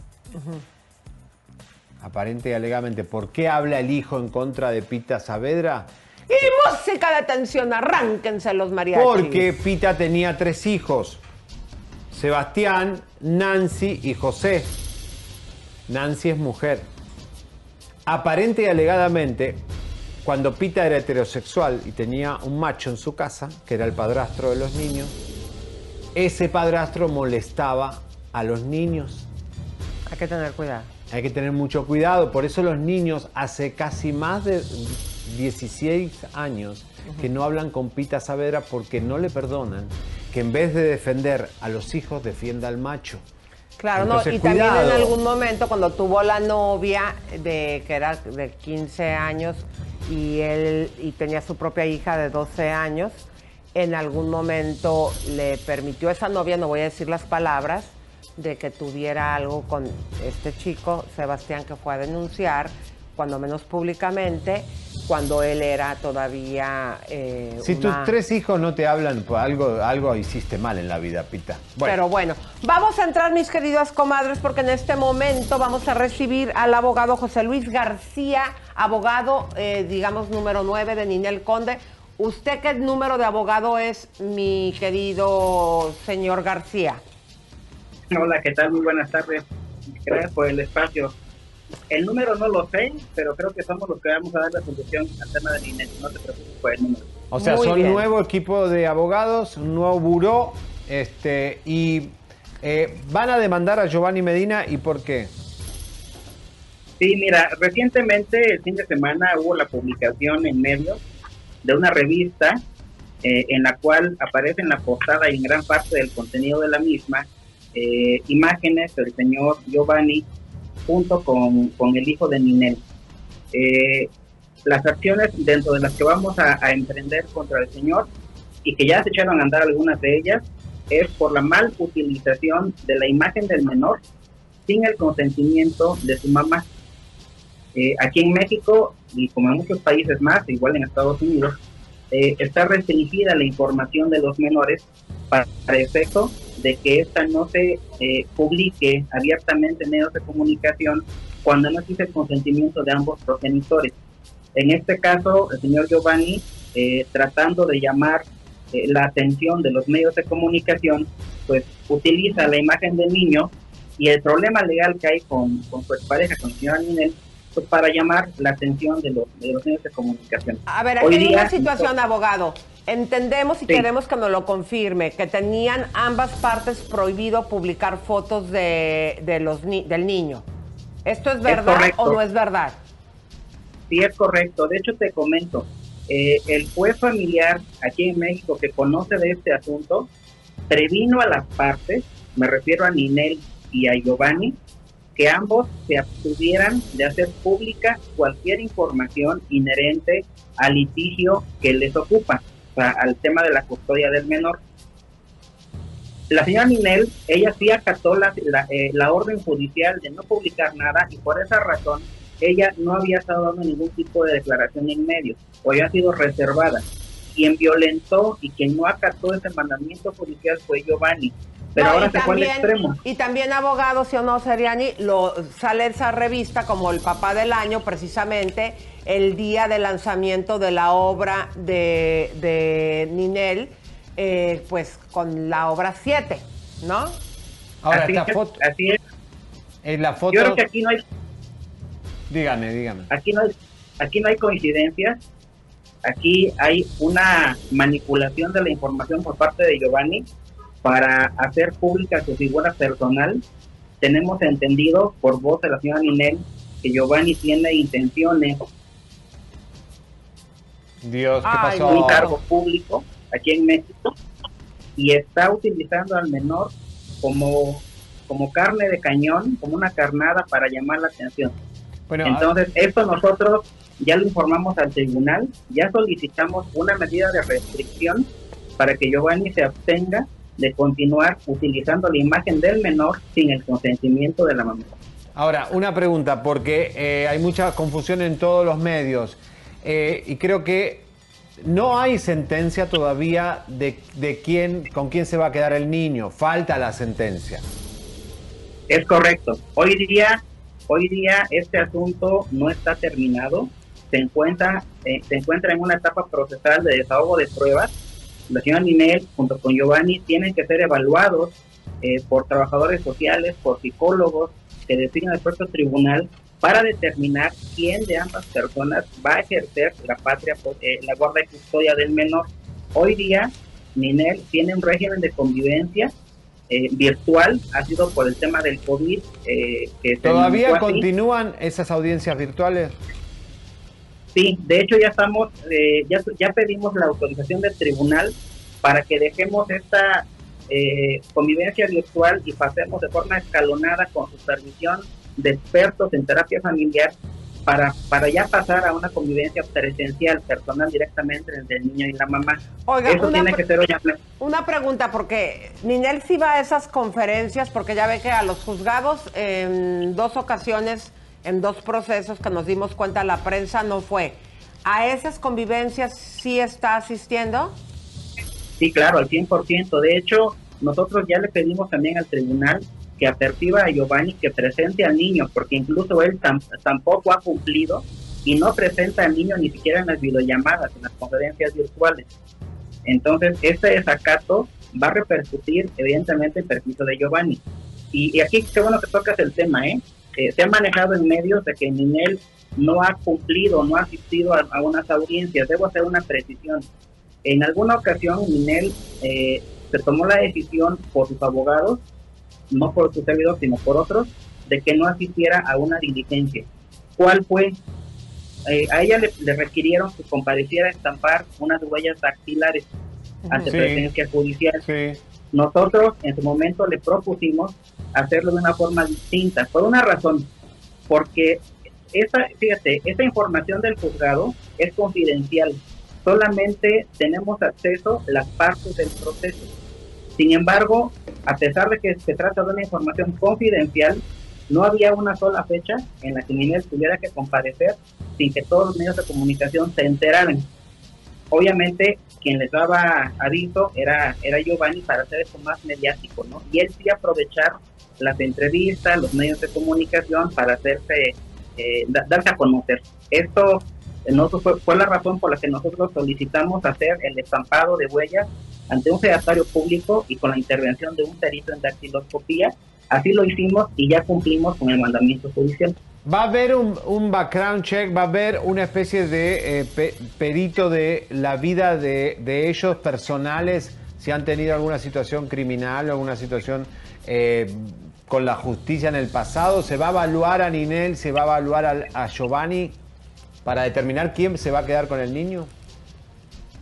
aparente y alegadamente, ¿por qué habla el hijo en contra de Pita Saavedra? Y música de tensión, arránquense los mariachis. Porque Pita tenía tres hijos: Sebastián, Nancy y José. Nancy es mujer. Aparente y alegadamente, cuando Pita era heterosexual y tenía un macho en su casa, que era el padrastro de los niños, ese padrastro molestaba a los niños. Hay que tener cuidado. Hay que tener mucho cuidado. Por eso los niños hace casi más de 16 años que no hablan con Pita Saavedra porque no le perdonan que en vez de defender a los hijos defienda al macho. Claro, Entonces, no, y también en algún momento cuando tuvo la novia de que era de 15 años y él y tenía su propia hija de 12 años, en algún momento le permitió a esa novia, no voy a decir las palabras, de que tuviera algo con este chico, Sebastián, que fue a denunciar, cuando menos públicamente, cuando él era todavía eh, Si tus tres hijos no te hablan, pues algo, algo hiciste mal en la vida, Pita. Bueno, Pero bueno, vamos a entrar, mis queridas comadres, porque en este momento vamos a recibir al abogado José Luis García, abogado, eh, digamos, número 9 de Ninel Conde. ¿Usted qué número de abogado es, mi querido señor García? Hola, ¿qué tal? Muy buenas tardes. Gracias por el espacio. El número no lo sé, pero creo que somos los que vamos a dar la solución al tema del INE. No te preocupes por el número. o sea, son nuevo equipo de abogados, un nuevo buró, este, y eh, van a demandar a Giovanni Medina, ¿y por qué? Sí, mira, recientemente, el fin de semana, hubo la publicación en medios de una revista eh, en la cual aparece en la portada y en gran parte del contenido de la misma eh, imágenes del señor Giovanni junto con, con el hijo de Ninel. Eh, las acciones dentro de las que vamos a, a emprender contra el señor y que ya se echaron a andar algunas de ellas es por la mal utilización de la imagen del menor sin el consentimiento de su mamá. Eh, aquí en México, y como en muchos países más, igual en Estados Unidos, eh, está restringida la información de los menores para, efecto de que esta no se eh, publique abiertamente en medios de comunicación cuando no existe el consentimiento de ambos progenitores. En este caso, el señor Giovanni, eh, tratando de llamar la atención de los medios de comunicación, pues utiliza la imagen del niño y el problema legal que hay con, con su pareja, con el señor Ninel, para llamar la atención de los, de los medios de comunicación. A ver, aquí hay una situación, abogado. Entendemos y Sí. queremos que nos lo confirme, que tenían ambas partes prohibido publicar fotos de, de los ni- del niño. ¿Esto es verdad o no es verdad? Sí, es correcto. De hecho, te comento, eh, el juez familiar aquí en México que conoce de este asunto, previno a las partes, me refiero a Ninel y a Giovanni, que ambos se abstuvieran de hacer pública cualquier información inherente al litigio que les ocupa, o sea, al tema de la custodia del menor. La señora Ninel, ella sí acató la, la, eh, orden judicial de no publicar nada y por esa razón ella no había estado dando ningún tipo de declaración en medios o había sido reservada. Quien violentó y quien no acató ese mandamiento judicial fue Giovanni. Pero No, ahora y se fue al también- extremo. Y también abogado, si o no, Seriani, lo, sale esa revista como el papá del año, precisamente el día del lanzamiento de la obra de, de Ninel, eh, pues con la obra 7, ¿no? Ahora, Así esta es, foto. Así es. En la foto. Yo creo que aquí no hay Dígame, dígame. aquí no hay, aquí no hay coincidencias, aquí hay una manipulación de la información por parte de Giovanni para hacer pública su figura personal. Tenemos entendido por voz de la señora Ninel que Giovanni tiene intenciones Dios, ¿qué pasó? un cargo público aquí en México y está utilizando al menor como, como carne de cañón, como una carnada para llamar la atención. Bueno, Entonces, esto nosotros ya lo informamos al tribunal, ya solicitamos una medida de restricción para que Giovanni se abstenga de continuar utilizando la imagen del menor sin el consentimiento de la mamá. Ahora, una pregunta, porque eh, hay mucha confusión en todos los medios eh, y creo que no hay sentencia todavía de, de quién, con quién se va a quedar el niño. Falta la sentencia. Es correcto. Hoy día, hoy día este asunto no está terminado. Se encuentra, eh, se encuentra en una etapa procesal de desahogo de pruebas. La señora Ninel, junto con Giovanni, tienen que ser evaluados eh, por trabajadores sociales, por psicólogos que definen el propio tribunal para determinar quién de ambas personas va a ejercer la patria, eh, la guarda y custodia del menor. Hoy día, Ninel tiene un régimen de convivencia eh, virtual, ha sido por el tema del COVID. eh, que ¿Todavía así. continúan esas audiencias virtuales? Sí, de hecho ya estamos, eh, ya, ya pedimos la autorización del tribunal para que dejemos esta eh, convivencia virtual y pasemos de forma escalonada con supervisión de expertos en terapia familiar para, para ya pasar a una convivencia presencial, personal directamente entre el niño y la mamá. Oiga, Eso tiene que ser Una pregunta, porque Ninel sí va a esas conferencias, porque ya ve que a los juzgados en dos ocasiones, en dos procesos que nos dimos cuenta, la prensa no fue. ¿A esas convivencias sí está asistiendo? Sí, claro, al 100%. De hecho, nosotros ya le pedimos también al tribunal que aperciba a Giovanni que presente al niño, porque incluso él tam- tampoco ha cumplido y no presenta al niño ni siquiera en las videollamadas, en las conferencias virtuales. Entonces, este desacato va a repercutir evidentemente el permiso de Giovanni. Y, y aquí qué bueno que tocas el tema, ¿eh? Eh, se ha manejado en medios de que Ninel no ha cumplido, no ha asistido a, a unas audiencias. Debo hacer una precisión. En alguna ocasión, Ninel eh, se tomó la decisión por sus abogados, no por su servidor, sino por otros, de que no asistiera a una diligencia. ¿Cuál fue? Eh, a ella le, le requirieron que compareciera a estampar unas huellas dactilares ante Sí. presencia judicial. Nosotros en su momento le propusimos hacerlo de una forma distinta, por una razón, porque esta, fíjate, esta información del juzgado es confidencial, solamente tenemos acceso a las partes del proceso. Sin embargo, a pesar de que se trata de una información confidencial, no había una sola fecha en la que Ninel tuviera que comparecer sin que todos los medios de comunicación se enteraran. Obviamente, quien les daba aviso era, era Giovanni para hacer esto más mediático, ¿no? Y él sí aprovechar las entrevistas, los medios de comunicación para hacerse, eh, da- darse a conocer. Esto eh, nosotros fue, fue la razón por la que nosotros solicitamos hacer el estampado de huellas ante un sedatario público y con la intervención de un perito en dactiloscopía. Así lo hicimos y ya cumplimos con el mandamiento judicial. Va a haber un, un background check, va a haber una especie de eh, pe- perito de la vida de, de ellos personales, si han tenido alguna situación criminal o alguna situación eh, con la justicia en el pasado. ¿Se va a evaluar a Ninel, se va a evaluar al- a Giovanni para determinar quién se va a quedar con el niño?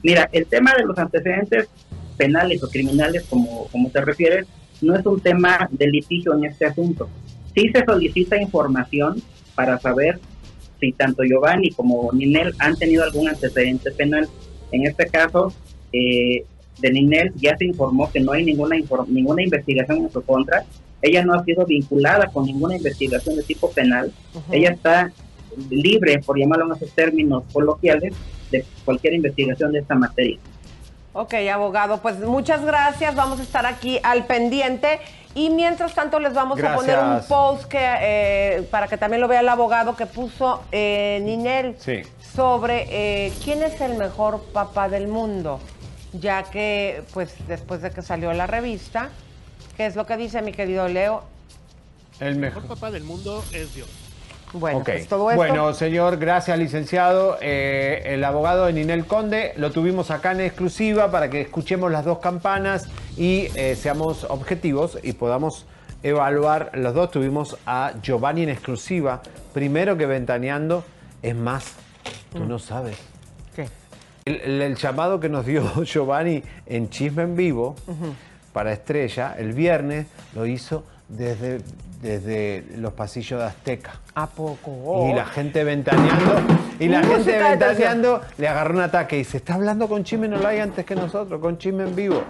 Mira, el tema de los antecedentes penales o criminales, como, como te refieres, no es un tema de litigio en este asunto. Sí se solicita información para saber si tanto Giovanni como Ninel han tenido algún antecedente penal. En este caso, eh, de Ninel ya se informó que no hay ninguna, ninguna investigación en su contra. Ella no ha sido vinculada con ninguna investigación de tipo penal. Ella está libre, por llamarlo en esos términos coloquiales, de cualquier investigación de esta materia. Ok, abogado, pues muchas gracias. Vamos a estar aquí al pendiente. Y mientras tanto les vamos a poner un post que, eh, para que también lo vea el abogado que puso eh, Ninel Sí. sobre eh, quién es el mejor papá del mundo, ya que pues después de que salió la revista, ¿qué es lo que dice mi querido Leo? El mejor papá del mundo es Dios. Bueno, pues todo esto... Bueno, señor, gracias, licenciado. Eh, el abogado de Ninel Conde lo tuvimos acá en exclusiva para que escuchemos las dos campanas y eh, seamos objetivos y podamos evaluar los dos. Tuvimos a Giovanni en exclusiva, primero que ventaneando. Es más, tú no sabes. ¿Qué? El, el- el llamado que nos dio Giovanni en Chisme en Vivo para Estrella el viernes lo hizo desde, desde los pasillos de Azteca. ¿A poco? Y la gente ventaneando, y la gente ventaneando le agarró un ataque y se está hablando con Chisme no hay antes que nosotros, con Chisme en vivo.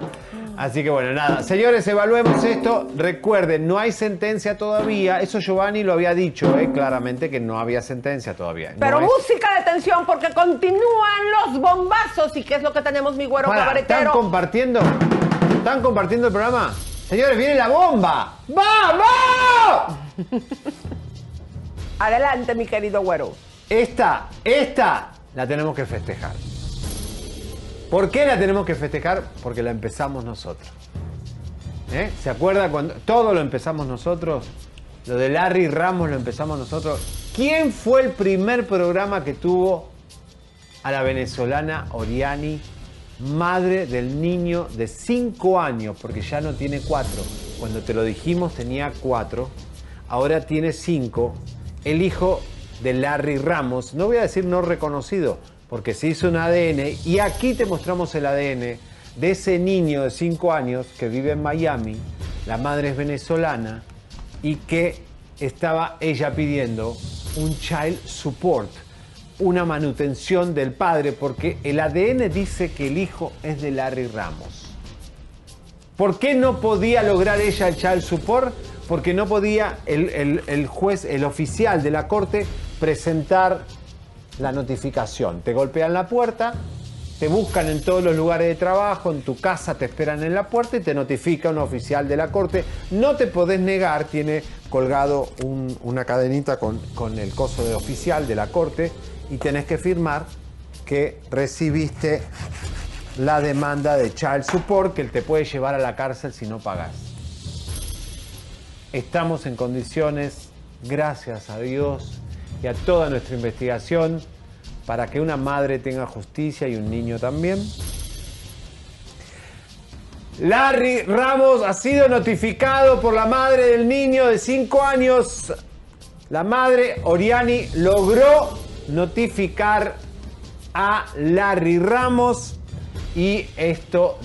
Así que bueno, nada, señores, evaluemos esto. Recuerden, no hay sentencia todavía. Eso Giovanni lo había dicho, eh, claramente que no había sentencia todavía. No Pero música de tensión porque continúan los bombazos. ¿Y qué es lo que tenemos, mi güero Para, ¿Están cabaretero? compartiendo? ¿Están compartiendo el programa? Señores, viene la bomba. ¡Vamos! Adelante, mi querido güero. Esta, esta la tenemos que festejar. ¿Por qué la tenemos que festejar? Porque la empezamos nosotros. ¿Eh? ¿Se acuerda cuando todo lo empezamos nosotros? Lo de Larry Ramos lo empezamos nosotros. ¿Quién fue el primer programa que tuvo a la venezolana Oriani, madre del niño de 5 años? Porque ya no tiene 4. Cuando te lo dijimos tenía 4. Ahora tiene 5. El hijo de Larry Ramos. No voy a decir no reconocido, porque se hizo un ADN. Y aquí te mostramos el ADN de ese niño de 5 años que vive en Miami. La madre es venezolana y que estaba ella pidiendo un child support, una manutención del padre, porque el ADN dice que el hijo es de Larry Ramos. ¿Por qué no podía lograr ella el child support? Porque no podía el, el- juez, el oficial de la corte, presentar la notificación. Te golpean la puerta, te buscan en todos los lugares de trabajo, en tu casa te esperan en la puerta y te notifica un oficial de la corte. No te podés negar, tiene colgado un- una cadenita con, con el coso de oficial de la corte y tenés que firmar que recibiste la demanda de child support que te puede llevar a la cárcel si no pagas. Estamos en condiciones, gracias a Dios y a toda nuestra investigación, para que una madre tenga justicia y un niño también. Larry Ramos ha sido notificado por la madre del niño de 5 años. La madre Oriani logró notificar a Larry Ramos y esto,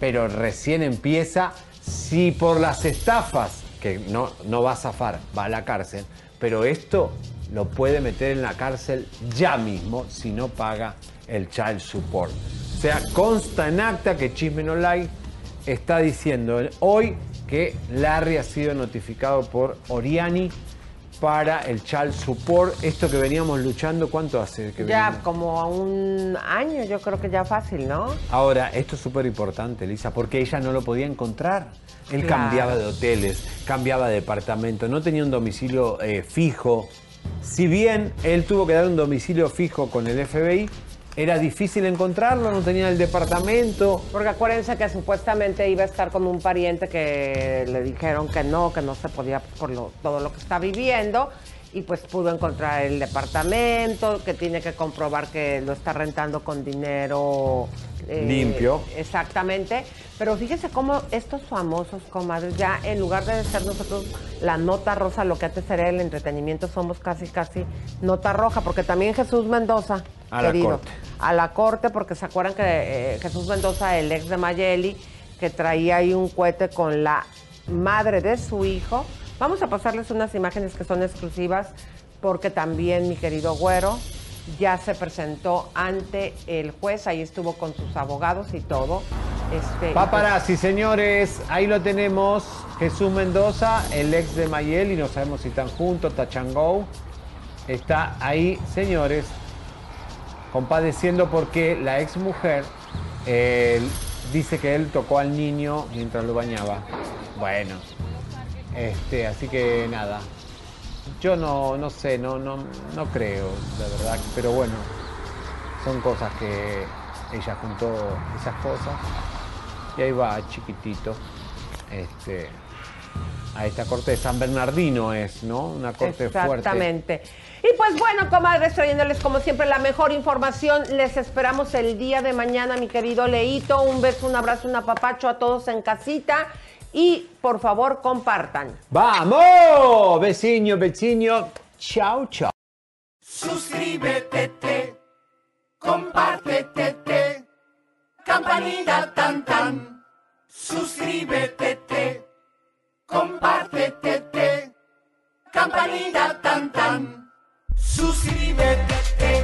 pero recién empieza, si por las estafas, que no, no va a zafar, va a la cárcel, pero esto lo puede meter en la cárcel ya mismo si no paga el child support. O sea, consta en acta que Chismen Online está diciendo hoy que Larry ha sido notificado por Oriani para el Child Support. Esto que veníamos luchando, ¿cuánto hace que Ya venimos? como a un año, yo creo que ya fácil, ¿no? Ahora, esto es súper importante, Lisa, porque ella no lo podía encontrar. Él Claro. cambiaba de hoteles, cambiaba de departamento, no tenía un domicilio eh, fijo. Si bien él tuvo que dar un domicilio fijo con el FBI, era difícil encontrarlo, no tenía el departamento. Porque acuérdense que supuestamente iba a estar con un pariente que le dijeron que no, que no se podía por lo- todo lo que está viviendo. Y pues pudo encontrar el departamento, que tiene que comprobar que lo está rentando con dinero eh, Limpio. Exactamente. Pero fíjese cómo estos famosos comadres, ya en lugar de ser nosotros la nota rosa, lo que antes era el entretenimiento, somos casi, casi nota roja, porque también Jesús Mendoza, A la querido, corte. a la corte, porque se acuerdan que eh, Jesús Mendoza, el ex de Mayeli, que traía ahí un cohete con la madre de su hijo. Vamos a pasarles unas imágenes que son exclusivas, porque también mi querido Güero ya se presentó ante el juez, ahí estuvo con sus abogados y todo. Este, Paparazzi, señores, ahí lo tenemos. Jesús Mendoza, el ex de Mayel, y no sabemos si están juntos, Tachangou. Está ahí, señores, compadeciendo porque la ex mujer eh, dice que él tocó al niño mientras lo bañaba. Bueno, este, así que nada. Yo no, no sé, no, no, no creo, la verdad, pero bueno, son cosas que ella juntó esas cosas. Y ahí va, chiquitito. Este, a esta corte de San Bernardino es, ¿no? Una corte fuerte. Exactamente. Y pues bueno, comadres, trayéndoles como siempre la mejor información. Les esperamos el día de mañana, mi querido Leito. Un beso, un abrazo, un apapacho a todos en casita. Y por favor, compartan. ¡Vamos! Vecino, vecino. Chao, chao. Suscríbete, te, compártete, te, campanita tan tan. Suscríbete, te, compártete, te, campanita tan tan. Suscríbete, te, suscríbete,